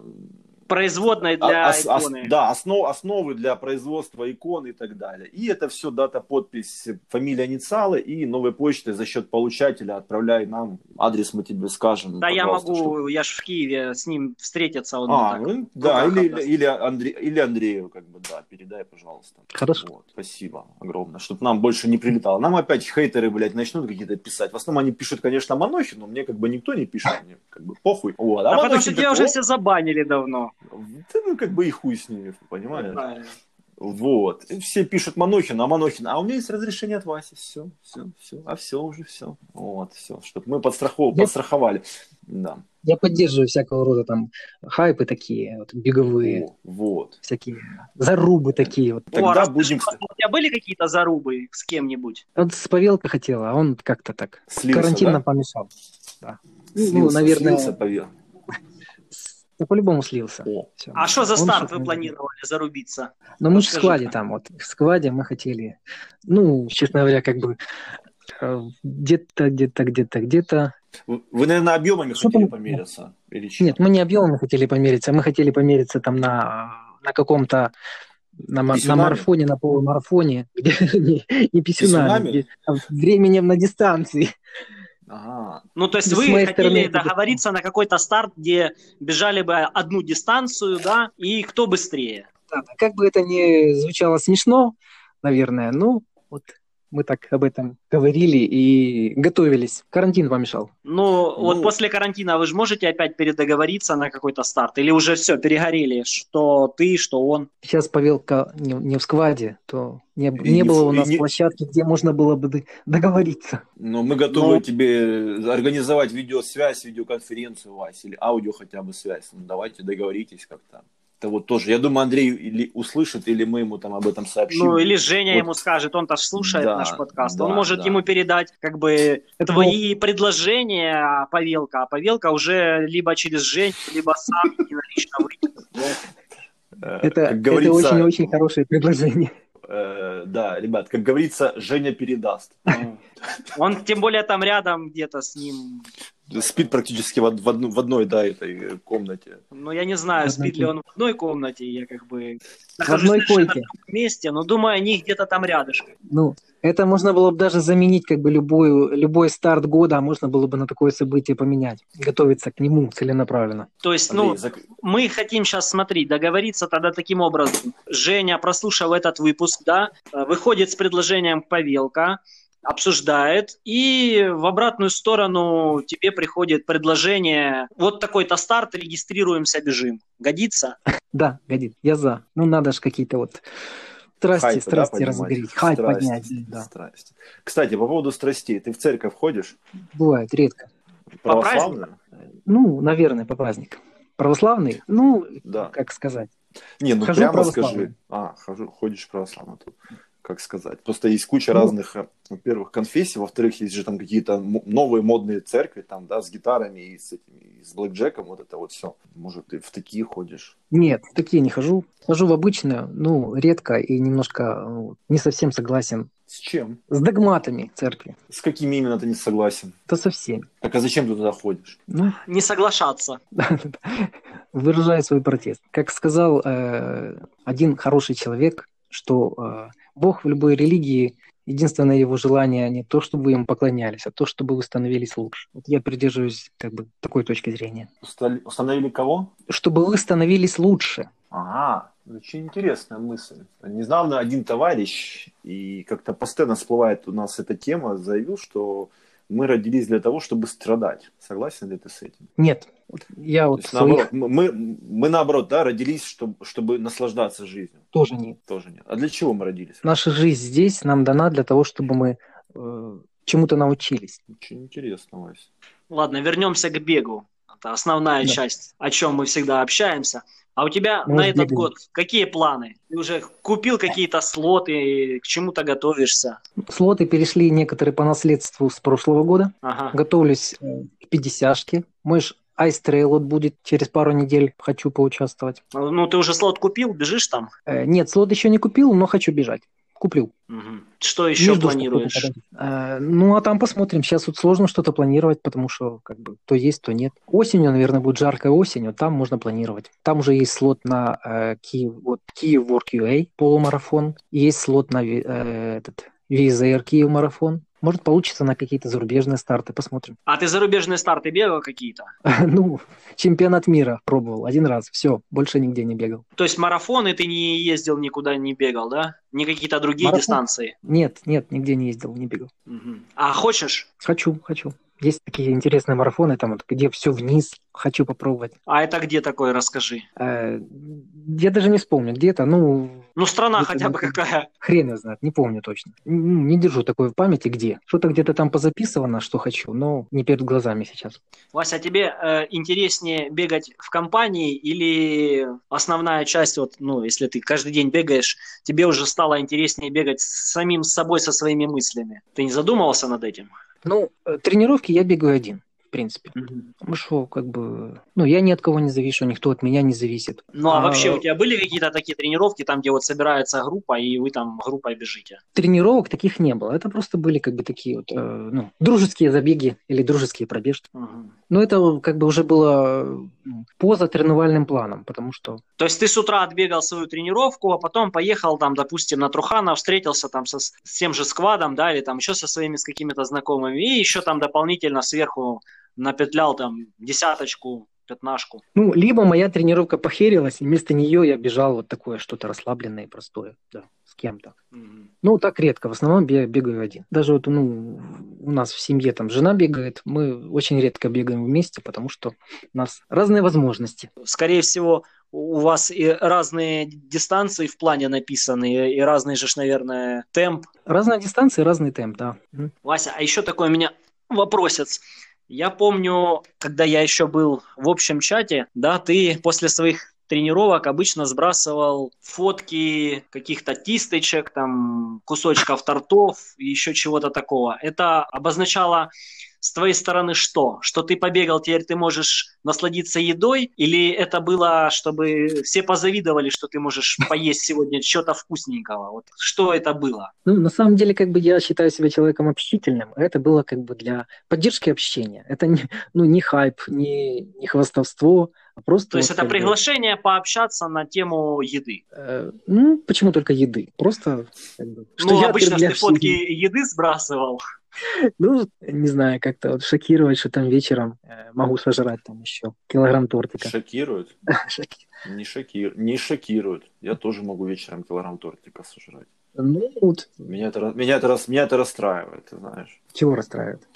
C: Производной для
A: а- ос- ос-
C: иконы.
A: да, основ- основы для производства икон и так далее. И это все дата, подпись, фамилия, инициалы и новой почты за счет получателя отправляй нам. Адрес мы тебе скажем.
C: Да, я могу,
A: чтоб-
C: я ж в Киеве с ним встретиться. Он
A: А,
C: так
A: ну, да, или, или, Андре- или Андрею, как бы, да, передай, пожалуйста.
B: Хорошо.
A: Вот, спасибо огромное, чтобы нам больше не прилетало. Нам опять хейтеры, блядь, начнут какие-то писать. В основном они пишут, конечно, Манохин, но мне как бы никто не пишет, мне как бы похуй. Вот.
C: А, потому
A: Манохин
C: что тебя уже
A: «О,
C: все забанили давно.
A: Да, ну, как бы и хуй с ними, понимаешь?
C: Правильно.
A: Вот. И все пишут Манохин, а Манохин, а у меня есть разрешение от Васи. Все, все, все. А все уже все. Вот, все. Чтобы мы подстрахов...
B: Я-
A: подстраховали. Да.
B: Я поддерживаю всякого рода там хайпы такие, вот, беговые,
A: О, вот.
B: всякие зарубы такие. Вот.
A: Тогда
C: О, расскажи,
A: будем,
C: у тебя были какие-то зарубы с кем-нибудь?
B: Вот с Павелка хотела, а он как-то так
A: Слился,
B: карантинно
A: да?
B: помешал. Да.
A: Слился,
B: ну, наверное,
A: слился.
B: Да по-любому слился.
A: О,
B: Всё.
C: А что за старт вы планировали зарубиться?
B: Ну, мы же в складе там, вот, в складе мы хотели, ну, честно говоря, как бы э, где-то, где-то, где-то, где-то.
A: Вы, наверное, объемами
B: Что
A: хотели
B: там?
A: помериться? Или чем?
B: Нет, мы не объемами хотели помериться, мы хотели помериться там на, на каком-то на, на марафоне, на полумарафоне, где не, не писюнами,
A: Писюнами?
B: где, а временем на дистанции.
A: Ага.
C: Ну, то есть вы хотели
B: стороны, это-
C: договориться на какой-то старт, где бежали бы одну дистанцию, да, и кто быстрее.
B: Да, как бы это ни звучало смешно, наверное, ну, вот мы так об этом говорили и готовились. Карантин помешал.
C: Ну, вот
A: Ну.
C: после карантина вы же можете опять передоговориться на какой-то старт? Или уже все, перегорели, что ты, что он?
B: Сейчас Павелка не, не в складе, то не,
A: И
B: не было у нас
A: не-
B: площадки, где можно было бы договориться.
A: Но мы готовы
C: Ну.
A: тебе организовать видеосвязь, видеоконференцию, Вась, или аудио хотя бы связь. Ну, давайте договоритесь как-то. Это вот тоже. Я думаю, Андрей или услышит, или мы ему там об этом сообщим.
C: Ну, или Женя
A: Вот.
C: ему скажет, он-то ж слушает
A: Да,
C: наш подкаст.
A: да,
C: он может
A: да.
C: ему передать как бы твои предложения, а Павелка. А Павелка уже либо через Женю, либо сам выйдет.
A: Э,
B: Это, очень-очень хорошее предложение.
A: э, да, ребят, как говорится, Женя передаст.
C: Он тем более там рядом где-то с ним.
A: Спит практически в, в, одну, в одной, да, этой комнате.
C: Ну, я не знаю, спит ли он в одной комнате, я как бы...
B: В одной койке.
C: Вместе, но думаю, они где-то там рядышком.
B: Ну, это можно было бы даже заменить как бы любую, любой старт года, а можно было бы на такое событие поменять, готовиться к нему целенаправленно.
C: То есть, ну, Андрей, зак... мы хотим сейчас, смотри, договориться тогда таким образом. Женя, прослушав этот выпуск, да, выходит с предложением Павелка, обсуждает, и в обратную сторону тебе приходит предложение, вот такой-то старт, регистрируемся, бежим. Годится?
B: Да, годится. Я за. Ну, надо же какие-то вот страсти, Хайпы, страсти да, разогреть, хайп страсти, поднять. Да.
A: Страсти. Кстати, по поводу страстей, ты в церковь ходишь?
B: Бывает, редко.
A: Православную?
B: Ну, наверное, по праздникам. Православный? Ну, да. как сказать.
A: Не, ну хожу прямо скажи. А, хожу, ходишь православно тут как сказать. Просто есть куча ну, разных, э, во-первых, конфессий, во-вторых, есть же там какие-то новые модные церкви, там, да, с гитарами и с этими, и с блэкджеком, вот это вот все. Может, ты в такие ходишь?
B: Нет, в такие не хожу. Хожу в обычную, ну, редко и немножко ну, не совсем согласен.
A: С чем?
B: С догматами церкви.
A: С какими именно ты не согласен?
B: Да со всеми.
A: Так а зачем ты туда ходишь?
C: Ну, не соглашаться.
B: Выражаю свой протест. Как сказал э, один хороший человек, что э, Бог в любой религии, единственное его желание не то, чтобы вы ему поклонялись, а то, чтобы вы становились лучше. Вот я придерживаюсь как бы такой точки зрения.
A: Установили кого?
B: Чтобы вы становились лучше.
A: Ага, очень интересная мысль. Недавно один товарищ, и как-то постоянно всплывает у нас эта тема, заявил, что мы родились для того, чтобы страдать. Согласен ли ты с этим?
B: Нет. Я вот
A: своих... наоборот, мы, мы наоборот, да, родились, чтобы, чтобы наслаждаться жизнью.
B: Тоже нет.
A: Тоже нет. А для чего мы родились?
B: Наша жизнь здесь нам дана для того, чтобы мы э, чему-то научились.
A: Очень интересно, Вася.
C: Ладно, вернемся к бегу. Это основная да. часть, о чем мы всегда общаемся. А у тебя Может, на этот год какие планы? Ты уже купил какие-то слоты, к чему-то готовишься?
B: Слоты перешли некоторые по наследству с прошлого года. Ага. Готовлюсь э, к 50-шке. Мой Ice Trail вот будет через пару недель. Хочу поучаствовать.
C: Ну, ты уже слот купил? Бежишь там?
B: Э, нет, слот еще не купил, но хочу бежать куплю.
C: Угу. Что еще Между планируешь?
B: А, ну, а там посмотрим. Сейчас вот сложно что-то планировать, потому что как бы то есть, то нет. Осенью, наверное, будет жаркая осень, вот там можно планировать. Там уже есть слот на э, Киев, вот, Киев Work UA полумарафон. Есть слот на э, этот VZR Киев марафон. Может, получится на какие-то зарубежные старты, посмотрим.
C: А ты зарубежные старты бегал какие-то?
B: ну, чемпионат мира пробовал один раз, все, больше нигде не бегал.
C: То есть марафоны ты не ездил, никуда не бегал, да? Не какие-то другие Марафон? дистанции?
B: Нет, нет, нигде не ездил, не бегал.
C: Угу. А хочешь?
B: Хочу, хочу. Есть такие интересные марафоны, там вот, где все вниз, хочу попробовать.
C: А это где такое, расскажи?
B: Э, я даже не вспомню, где-то, ну...
C: Ну, страна хотя бы какая.
B: Хрен его знает, не помню точно. Не держу такой в памяти, где. Что-то где-то там позаписывано, что хочу, но не перед глазами сейчас.
C: Вася, а тебе э, интереснее бегать в компании или основная часть, вот, ну, если ты каждый день бегаешь, тебе уже стало интереснее бегать с самим собой, со своими мыслями? Ты не задумывался над этим?
B: Ну, э, тренировки я бегаю один принципе. Угу. Что, как бы, ну, я ни от кого не завишу, никто от меня не зависит.
C: Ну, а, а вообще у тебя были какие-то такие тренировки, там, где вот собирается группа, и вы там группой бежите?
B: Тренировок таких не было. Это просто были как бы такие вот, э, ну, дружеские забеги или дружеские пробежки. Угу. Но это как бы уже было поза тренувальным планом, потому что...
C: То есть ты с утра отбегал свою тренировку, а потом поехал там, допустим, на Трухана, встретился там со, с тем же сквадом, да, или там еще со своими с какими-то знакомыми, и еще там дополнительно сверху напетлял там десяточку, пятнашку.
B: Ну, либо моя тренировка похерилась, и вместо нее я бежал вот такое что-то расслабленное и простое, да, с кем-то. Mm-hmm. Ну, так редко, в основном я бегаю один. Даже вот, ну, у нас в семье там жена бегает, мы очень редко бегаем вместе, потому что у нас разные возможности.
C: Скорее всего, у вас и разные дистанции в плане написаны, и разный же, наверное, темп.
B: Разные дистанции, разный темп, да.
C: Вася, а еще такой у меня вопросец. Я помню, когда я еще был в общем чате, да, ты после своих тренировок обычно сбрасывал фотки каких-то тисточек, там, кусочков тортов и еще чего-то такого. Это обозначало с твоей стороны что? Что ты побегал, теперь ты можешь насладиться едой? Или это было, чтобы все позавидовали, что ты можешь поесть сегодня что-то вкусненького? Вот что это было?
B: Ну, на самом деле, как бы я считаю себя человеком общительным. Это было как бы для поддержки общения. Это не, ну, не хайп, не, не хвастовство, а просто...
C: То есть
B: вот
C: это
B: как бы,
C: приглашение пообщаться на тему еды?
B: э, ну, почему только еды? Просто как бы, что
C: ну,
B: я
C: обычно ты фотки еды сбрасывал.
B: Ну, не знаю, как-то вот шокировать, что там вечером э, могу сожрать там еще килограмм тортика.
A: Шокирует?
B: Шоки-
A: Не, шокир... не шокирует. Я тоже могу вечером килограмм тортика сожрать.
B: Ну, вот,
A: Меня это, меня это, меня это расстраивает, ты знаешь.
B: чего расстраивает?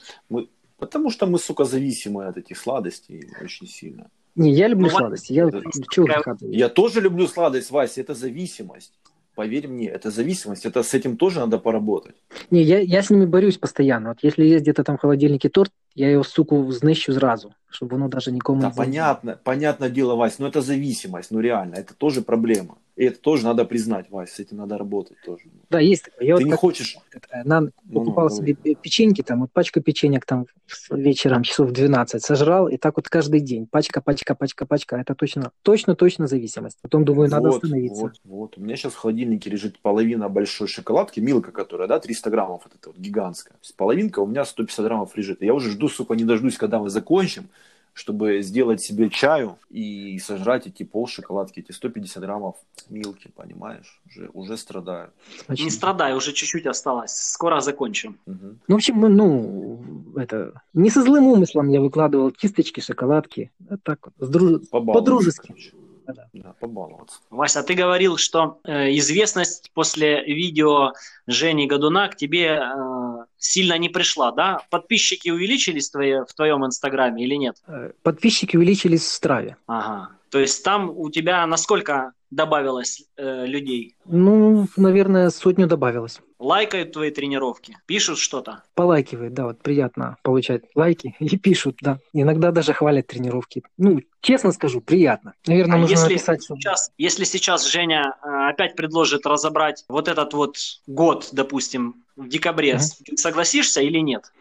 A: Потому что мы, сука, зависимы от этих сладостей очень сильно.
B: Не, я люблю
C: Ну,
B: сладости. Я
A: Да.
B: чего?
C: Я
A: тоже люблю сладость, Вася, это зависимость. Поверь мне, это зависимость. Это с этим тоже надо поработать.
B: Не, я, я с ними борюсь постоянно. Вот если есть где-то там в холодильнике торт, я его, суку, знищу сразу, чтобы оно даже никому
A: Да,
B: не зашло.
A: понятно, понятное дело, Вась, но это зависимость, ну реально, это тоже проблема. И это тоже надо признать, Вась, с этим надо работать тоже.
B: Да, есть такое. Я
A: Ты
B: вот
A: не
B: как-
A: хочешь,
B: э, на-
A: Ну,
B: покупал
A: ну,
B: себе пе- печеньки, там, вот пачка печенек там вечером часов в 12 сожрал, и так вот каждый день. Пачка, пачка, пачка, пачка. Это точно, точно, точно зависимость. Потом думаю, надо
A: вот,
B: остановиться.
A: Вот, вот. У меня сейчас в холодильнике лежит половина большой шоколадки, Милка, которая, да, 300 граммов, вот эта вот гигантская. Половинка у меня 150 граммов лежит. И я уже жду, сука, не дождусь, когда мы закончим, чтобы сделать себе чаю и сожрать эти пол шоколадки, эти 150 граммов Милки, понимаешь? Уже, уже страдаю.
B: Очень-
C: Не страдай, уже чуть-чуть осталось. Скоро закончим.
A: Мгм.
B: Ну, в общем, мы, ну, это, не со злым умыслом я выкладывал кисточки, шоколадки. А так вот, с друж- По-дружески.
A: короче.
B: Да.
A: Да, побаловаться.
C: Вася, ты говорил, что э, известность после видео Жени Годуна к тебе э, сильно не пришла, да? Подписчики увеличились твои, в твоем инстаграме или нет?
B: Э, Подписчики увеличились в Страве.
C: Ага. То есть там у тебя насколько добавилось э, людей?
B: Ну, наверное, сотню добавилось.
C: Лайкают твои тренировки? Пишут что-то?
B: Полайкивают, да, вот приятно получать лайки и пишут, да. Иногда даже хвалят тренировки. Ну, честно скажу, приятно. Наверное,
C: А
B: нужно
C: если
B: написать,
C: сейчас, если сейчас Женя э, опять предложит разобрать вот этот вот год, допустим, в декабре, ты согласишься или нет?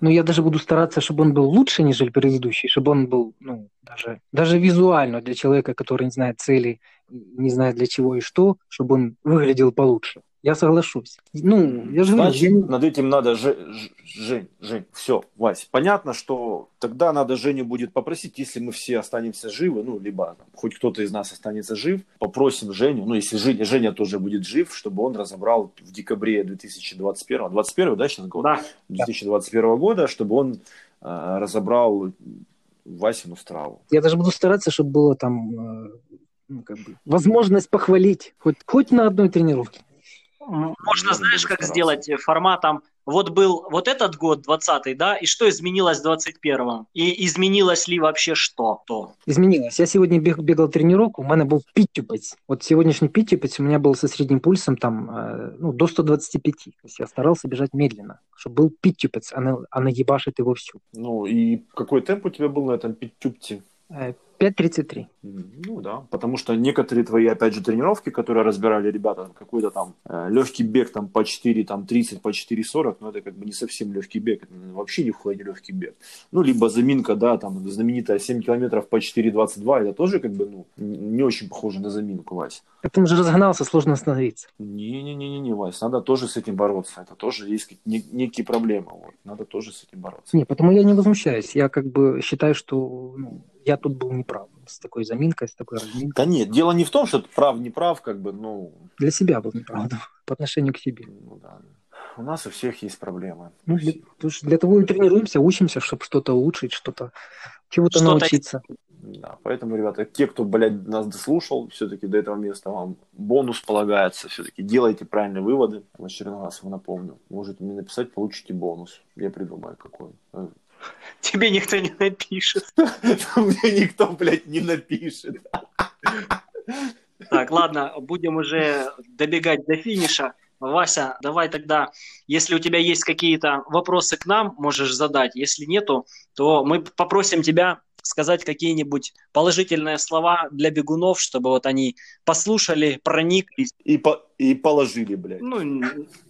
B: Ну, я даже буду стараться, чтобы он был лучше, нежели предыдущий, чтобы он был, ну, даже, даже визуально для человека, который не знает цели, не знает для чего и что, чтобы он выглядел получше. Я соглашусь. Ну, я же говорю,
A: Значит,
B: я не-
A: над этим надо, Же- Ж- Жень, Жень, все, Вась, понятно, что тогда надо Женю будет попросить, если мы все останемся живы, ну, либо там, хоть кто-то из нас останется жив, попросим Женю, ну, если Женя, Женя тоже будет жив, чтобы он разобрал в декабре 2021, 21, да, сейчас год?
C: Да.
A: 2021 года, чтобы он э, разобрал Васину страву.
B: я даже буду стараться, чтобы было там э, ну, как бы, возможность похвалить хоть, хоть на одной тренировке.
C: М,
A: Я
C: Можно,
A: буду
C: знаешь, как
A: стараться.
C: сделать э, форматом, вот был вот этот год, 20-й, да, и что изменилось в 21-м? И изменилось ли вообще что? То.
B: Изменилось. Я сегодня бег, бегал тренировку, у меня был підтюпець. Вот сегодняшний підтюпець у меня был со средним пульсом там, э, ну, до 125. То есть я старался бежать медленно, чтобы был підтюпець, а не, а не ебашить его всю.
A: Ну, и какой темп у тебя был на этом пятюбте?
B: Э, 5.33.
A: М, Ну да, потому что некоторые твои, опять же, тренировки, которые разбирали ребята, какой-то там э, легкий бег там по 4, там 30, по 4.40, но это как бы не совсем легкий бег, это вообще ни в не легкий бег. Ну, либо заминка, да, там знаменитая 7 километров по 4.22, это тоже как бы, ну, не очень похоже на заминку, Вась.
B: Потом же разогнался, сложно остановиться.
A: Не-не-не-не, Вась, надо тоже с этим бороться, это тоже есть не- некие проблемы, вот, надо тоже с этим бороться.
B: Не, потому я не возмущаюсь. Я как бы считаю, что ну, я тут был неправ с такой заминкой, с такой разминкой.
A: Да нет, дело не в том, что ты прав, не прав, как бы, ну,
B: Для себя был неправ, да, по отношению к себе.
A: ну да. У нас у всех есть проблемы.
B: Ну, для, потому что для того и тренируемся, учимся, чтобы что-то улучшить, что-то, чего-то
C: Что-то
B: научиться.
A: Да, поэтому, ребята, те, кто, блядь, нас дослушал, все-таки до этого места вам бонус полагается. Все-таки делайте правильные выводы. В очередной раз вам напомню. Можете мне написать, получите бонус. Я придумаю, какой.
C: Тебе никто не напишет.
A: Мне никто, блядь, не напишет.
C: Так, ладно, будем уже добегать до финиша. Вася, давай тогда, если у тебя есть какие-то вопросы к нам, можешь задать. Если нету, то мы попросим тебя сказать какие-нибудь положительные слова для бегунов, чтобы вот они послушали, прониклись.
A: И, по, и положили, блядь.
C: Ну,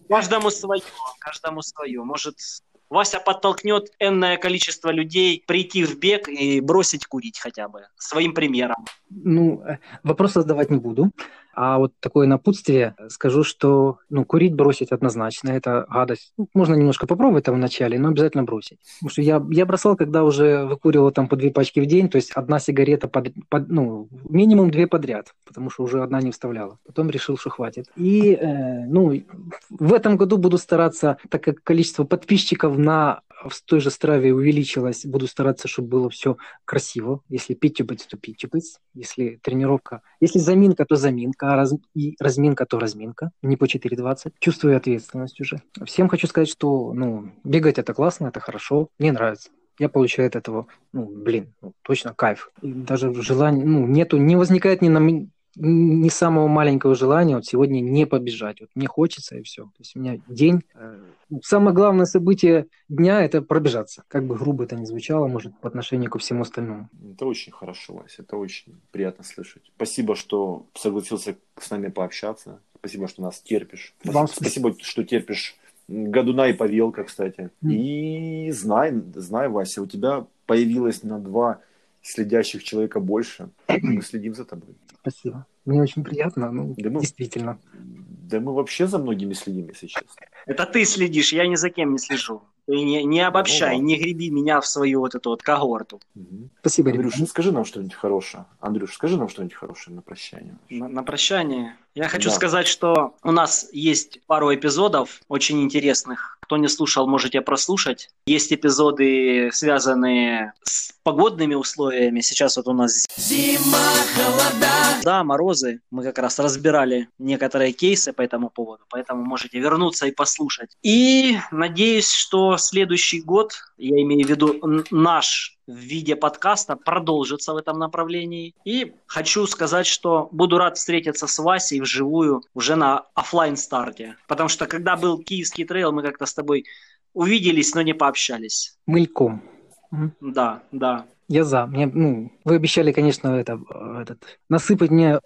C: каждому свое, каждому свое. Может, Вася подтолкнет энное количество людей прийти в бег и бросить курить хотя бы своим примером.
B: Ну, э, вопрос задавать не буду. А вот такое напутствие скажу, что ну, курить бросить однозначно, это гадость. Ну, можно немножко попробовать там вначале, но обязательно бросить. Потому что я, я бросал, когда уже выкуривал там по две пачки в день, то есть одна сигарета, под, под, ну, минимум две подряд, потому что уже одна не вставляла. Потом решил, что хватит. И, э, ну, в этом году буду стараться, так как количество подписчиков на в той же страве увеличилось, буду стараться, чтобы было все красиво. Если питчупать, то питчупать. Если тренировка, если заминка, то заминка, раз, и разминка, то разминка. Не по 4.20. Чувствую ответственность уже. Всем хочу сказать, что ну, бегать это классно, это хорошо. Мне нравится я получаю от этого, ну, блин, ну, точно кайф. И даже желание, ну, нету, не возникает ни на, ни самого маленького желания вот сегодня не побежать. Вот мне хочется и все. То есть у меня день. Э, самое главное событие дня – это пробежаться. Как бы грубо это ни звучало, может, по отношению ко всему остальному.
A: Это очень хорошо, Вася. Это очень приятно слышать. Спасибо, что согласился с нами пообщаться. Спасибо, что нас терпишь. Вам спасибо, спасибо что терпишь Годуна и Павелка, кстати. Mm. И знай, знай, Вася, у тебя появилось на два следящих человека больше. Мы следим за тобой.
B: Спасибо. Мне очень приятно, ну, да мы, действительно.
A: Да мы вообще за многими следим, если честно.
C: Это ты следишь, я ни за кем не слежу. Ты не, не обобщай, ну, не греби меня в свою вот эту вот когорту.
A: Угу. Спасибо, Андрюш, ну скажи нам что-нибудь хорошее. Андрюш, скажи нам что-нибудь хорошее на прощание.
C: На, на прощание? Я хочу да. сказать, что у нас есть пару эпизодов очень интересных. Кто не слушал, можете прослушать. Есть эпизоды, связанные с погодными условиями. Сейчас вот у нас зима, холода. Да, морозы. Мы как раз разбирали некоторые кейсы по этому поводу, поэтому можете вернуться и послушать. И надеюсь, что следующий год, я имею в виду наш в виде подкаста продолжится в этом направлении. И хочу сказать, что буду рад встретиться с Васей вживую уже на офлайн старте Потому что когда был Киевский трейл, мы как-то с тобой увиделись, но не пообщались.
B: Мыльком.
C: Да, да.
B: Я за. Мне, ну, вы обещали, конечно, это, этот, насыпать мне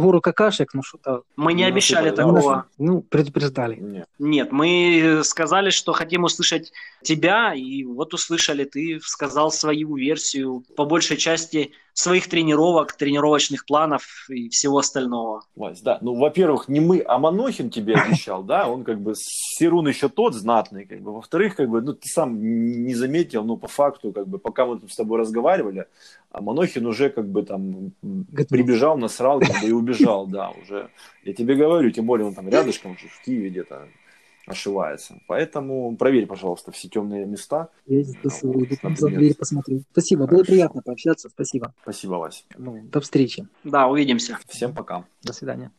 B: гору какашек, ну что-то...
C: Мы не обещали такого.
B: Ну, предупреждали.
C: Нет. Нет, мы сказали, что хотим услышать тебя, и вот услышали, ты сказал свою версию, по большей части своих тренировок, тренировочных планов и всего остального.
A: Вась, да, ну, во-первых, не мы, а Манохин тебе обещал, да, он как бы, Серун еще тот знатный, как бы, во-вторых, как бы, ну, ты сам не заметил, ну, по факту, как бы, пока мы тут с тобой разговаривали, а Манохин уже, как бы, там, прибежал, насрал, как бы, и убежал, да, уже, я тебе говорю, тем более он там рядышком, в Киеве где-то, ошивается. Поэтому проверь, пожалуйста, все темные места.
B: Я вот, там за дверь посмотрю. Спасибо, Хорошо. было приятно пообщаться. Спасибо.
A: Спасибо, Вася.
B: Ну, до встречи.
C: Да, увидимся.
A: Всем пока.
B: До свидания.